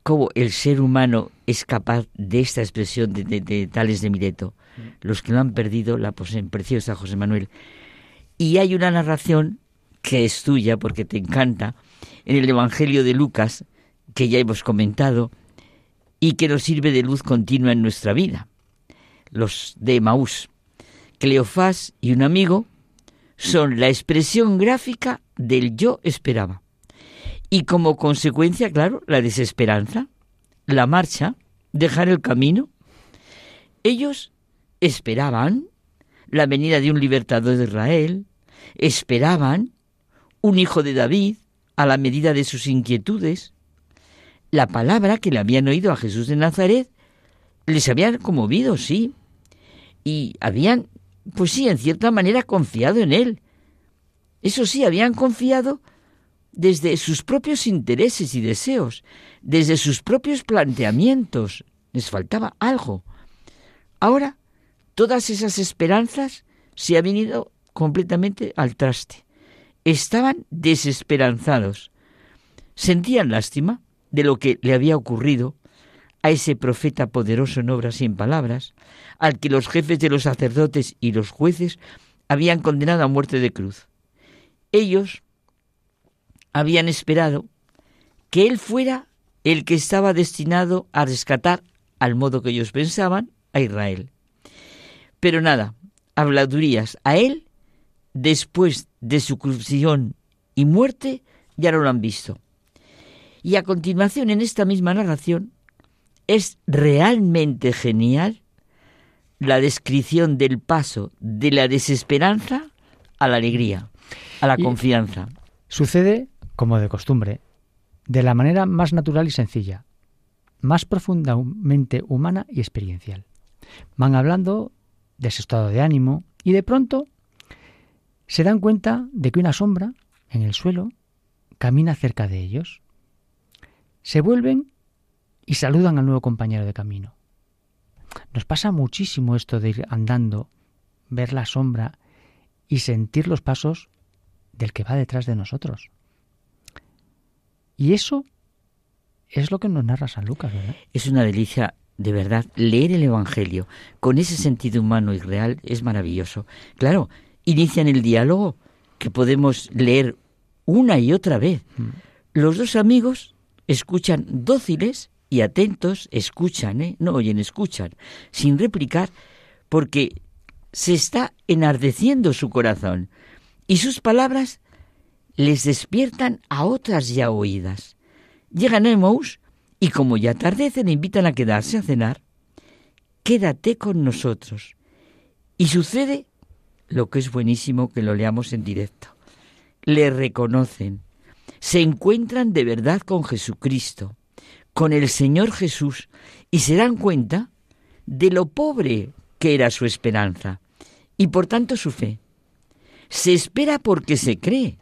G: Cómo el ser humano es capaz de esta expresión de, Tales de Mileto. Los que lo han perdido la poseen. Preciosa, José Manuel. Y hay una narración que es tuya porque te encanta, en el Evangelio de Lucas, que ya hemos comentado, y que nos sirve de luz continua en nuestra vida. Los de Maús. Cleofás y un amigo son la expresión gráfica del yo esperaba. Y como consecuencia, claro, la desesperanza, la marcha, dejar el camino. Ellos esperaban la venida de un libertador de Israel, esperaban un hijo de David a la medida de sus inquietudes. La palabra que le habían oído a Jesús de Nazaret les había conmovido, sí, y habían pues sí, en cierta manera confiado en él. Eso sí, habían confiado desde sus propios intereses y deseos, desde sus propios planteamientos. Les faltaba algo. Ahora, todas esas esperanzas se han venido completamente al traste. Estaban desesperanzados. Sentían lástima de lo que le había ocurrido a ese profeta poderoso en obras y en palabras, al que los jefes de los sacerdotes y los jueces habían condenado a muerte de cruz. Ellos habían esperado que él fuera el que estaba destinado a rescatar, al modo que ellos pensaban, a Israel. Pero nada, habladurías a él, después de su crucifixión y muerte, ya no lo han visto. Y a continuación, en esta misma narración, es realmente genial la descripción del paso de la desesperanza a la alegría, a la confianza.
H: Sucede, como de costumbre, de la manera más natural y sencilla, más profundamente humana y experiencial. Van hablando de su estado de ánimo y de pronto se dan cuenta de que una sombra en el suelo camina cerca de ellos. Se vuelven y saludan al nuevo compañero de camino. Nos pasa muchísimo esto de ir andando, ver la sombra y sentir los pasos del que va detrás de nosotros. Y eso es lo que nos narra San Lucas, ¿verdad?
G: Es una delicia, de verdad, leer el Evangelio con ese sentido humano y real es maravilloso. Claro, inician el diálogo que podemos leer una y otra vez. Mm. Los dos amigos escuchan dóciles y atentos escuchan, ¿eh? no oyen, escuchan, sin replicar, porque se está enardeciendo su corazón y sus palabras les despiertan a otras ya oídas. Llegan a y como ya atardece invitan a quedarse a cenar. Quédate con nosotros. Y sucede lo que es buenísimo que lo leamos en directo. Le reconocen, se encuentran de verdad con Jesucristo, con el Señor Jesús, y se dan cuenta de lo pobre que era su esperanza y por tanto su fe. Se espera porque se cree.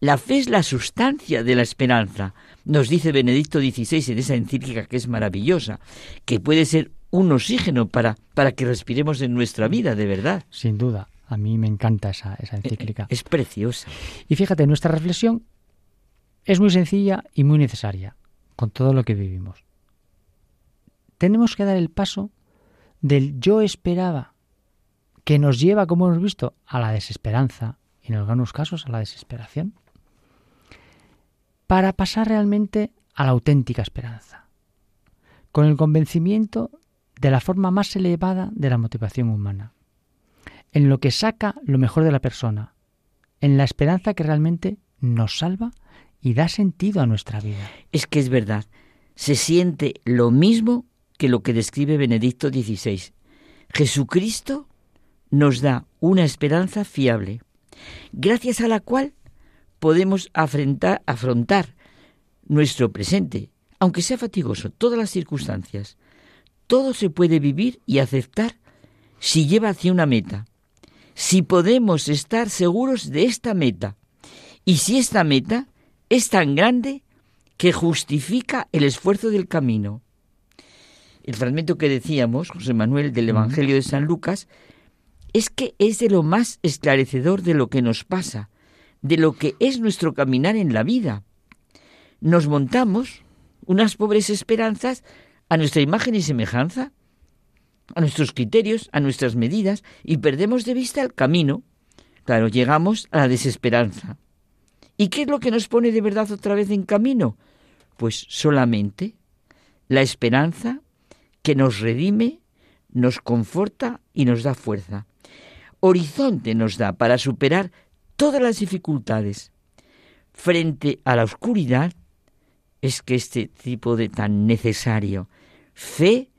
G: La fe es la sustancia de la esperanza, nos dice Benedicto XVI en esa encíclica que es maravillosa, que puede ser un oxígeno para, para que respiremos en nuestra vida, de verdad.
H: Sin duda, a mí me encanta esa, esa encíclica.
G: Es preciosa.
H: Y fíjate, nuestra reflexión es muy sencilla y muy necesaria con todo lo que vivimos. Tenemos que dar el paso del yo esperaba, que nos lleva, como hemos visto, a la desesperanza, y en algunos casos a la desesperación, para pasar realmente a la auténtica esperanza, con el convencimiento de la forma más elevada de la motivación humana, en lo que saca lo mejor de la persona, en la esperanza que realmente nos salva y da sentido a nuestra vida.
G: Es que es verdad, se siente lo mismo que lo que describe Benedicto XVI. Jesucristo nos da una esperanza fiable, gracias a la cual podemos afrontar, afrontar nuestro presente, aunque sea fatigoso, todas las circunstancias. Todo se puede vivir y aceptar si lleva hacia una meta, si podemos estar seguros de esta meta y si esta meta es tan grande que justifica el esfuerzo del camino. El fragmento que decíamos, José Manuel, del Evangelio de San Lucas, es que es de lo más esclarecedor de lo que nos pasa, de lo que es nuestro caminar en la vida. Nos montamos unas pobres esperanzas a nuestra imagen y semejanza, a nuestros criterios, a nuestras medidas, y perdemos de vista el camino. Claro, llegamos a la desesperanza. ¿Y qué es lo que nos pone de verdad otra vez en camino? Pues solamente la esperanza que nos redime, nos conforta y nos da fuerza. Horizonte nos da para superar todas las dificultades. Frente a la oscuridad es que este tipo de tan necesario fe,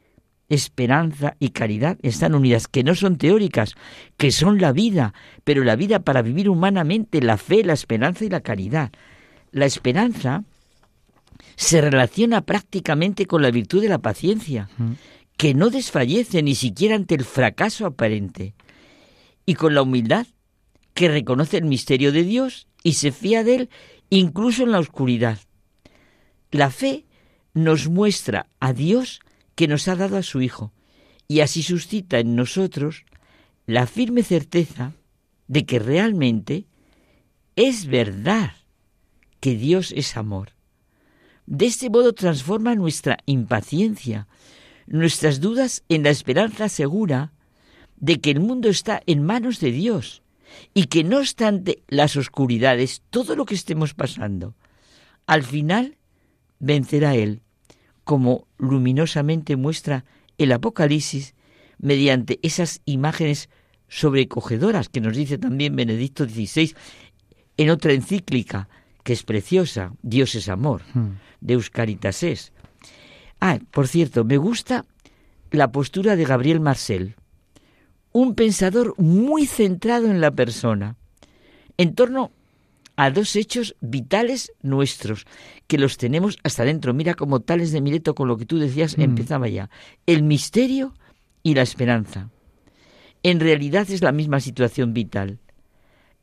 G: esperanza y caridad están unidas, que no son teóricas, que son la vida, pero la vida para vivir humanamente, la fe, la esperanza y la caridad. La esperanza se relaciona prácticamente con la virtud de la paciencia, que no desfallece ni siquiera ante el fracaso aparente, y con la humildad, que reconoce el misterio de Dios y se fía de él incluso en la oscuridad. La fe nos muestra a Dios que nos ha dado a su Hijo, y así suscita en nosotros la firme certeza de que realmente es verdad que Dios es amor. De este modo transforma nuestra impaciencia, nuestras dudas en la esperanza segura de que el mundo está en manos de Dios y que no obstante las oscuridades, todo lo que estemos pasando, al final vencerá Él como luminosamente muestra el Apocalipsis mediante esas imágenes sobrecogedoras que nos dice también Benedicto XVI en otra encíclica que es preciosa, Dios es amor, hmm. Deus Caritas es. Ah, por cierto, me gusta la postura de Gabriel Marcel, un pensador muy centrado en la persona, en torno a dos hechos vitales nuestros, que los tenemos hasta dentro. Mira como tales de Mileto con lo que tú decías mm. empezaba ya. El misterio y la esperanza. En realidad es la misma situación vital.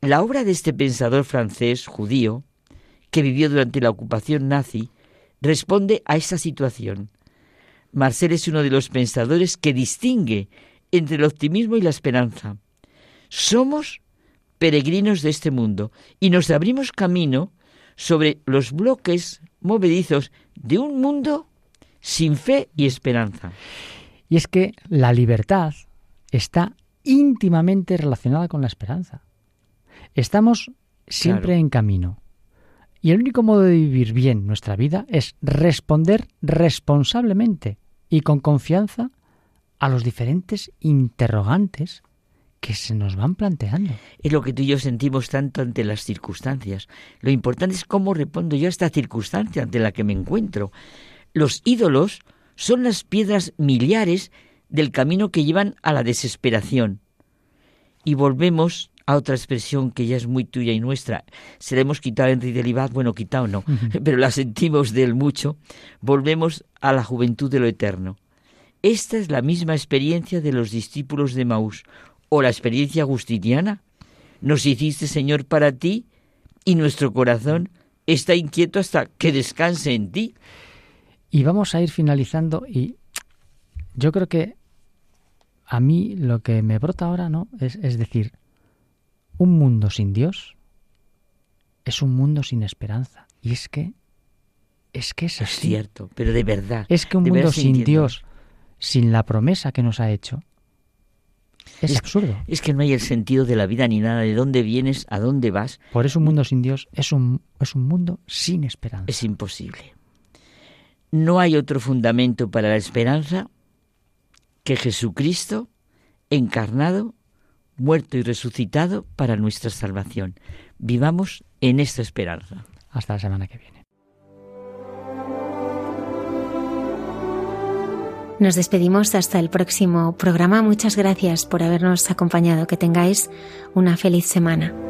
G: La obra de este pensador francés judío, que vivió durante la ocupación nazi, responde a esa situación. Marcel es uno de los pensadores que distingue entre el optimismo y la esperanza. Somos peregrinos de este mundo y nos abrimos camino sobre los bloques movedizos de un mundo sin fe y esperanza.
H: Y es que la libertad está íntimamente relacionada con la esperanza. Estamos siempre en camino. Y el único modo de vivir bien nuestra vida es responder responsablemente y con confianza a los diferentes interrogantes que se nos van planteando.
G: Es lo que tú y yo sentimos tanto ante las circunstancias. Lo importante es cómo respondo yo a esta circunstancia ante la que me encuentro. Los ídolos son las piedras miliares del camino que llevan a la desesperación. Y volvemos a otra expresión que ya es muy tuya y nuestra. Se la hemos quitado a Henry Delibat, bueno, quitado no, pero la sentimos de él mucho. Volvemos a la juventud de lo eterno. Esta es la misma experiencia de los discípulos de Maús, o la experiencia agustiniana. Nos hiciste, Señor, para ti, y nuestro corazón está inquieto hasta que descanse en ti.
H: Y vamos a ir finalizando y yo creo que a mí lo que me brota ahora, ¿no? Es, es decir, un mundo sin Dios es un mundo sin esperanza. Y es que es que es
G: así. Es cierto, pero de verdad.
H: Es que un mundo sin Dios, sin la promesa que nos ha hecho, es, absurdo.
G: Es que no hay el sentido de la vida ni nada, de dónde vienes, a dónde vas.
H: Por eso un mundo sin Dios es un, es un mundo sin esperanza.
G: Es imposible. No hay otro fundamento para la esperanza que Jesucristo encarnado, muerto y resucitado para nuestra salvación. Vivamos en esta esperanza.
H: Hasta la semana que viene.
A: Nos despedimos hasta el próximo programa. Muchas gracias por habernos acompañado. Que tengáis una feliz semana.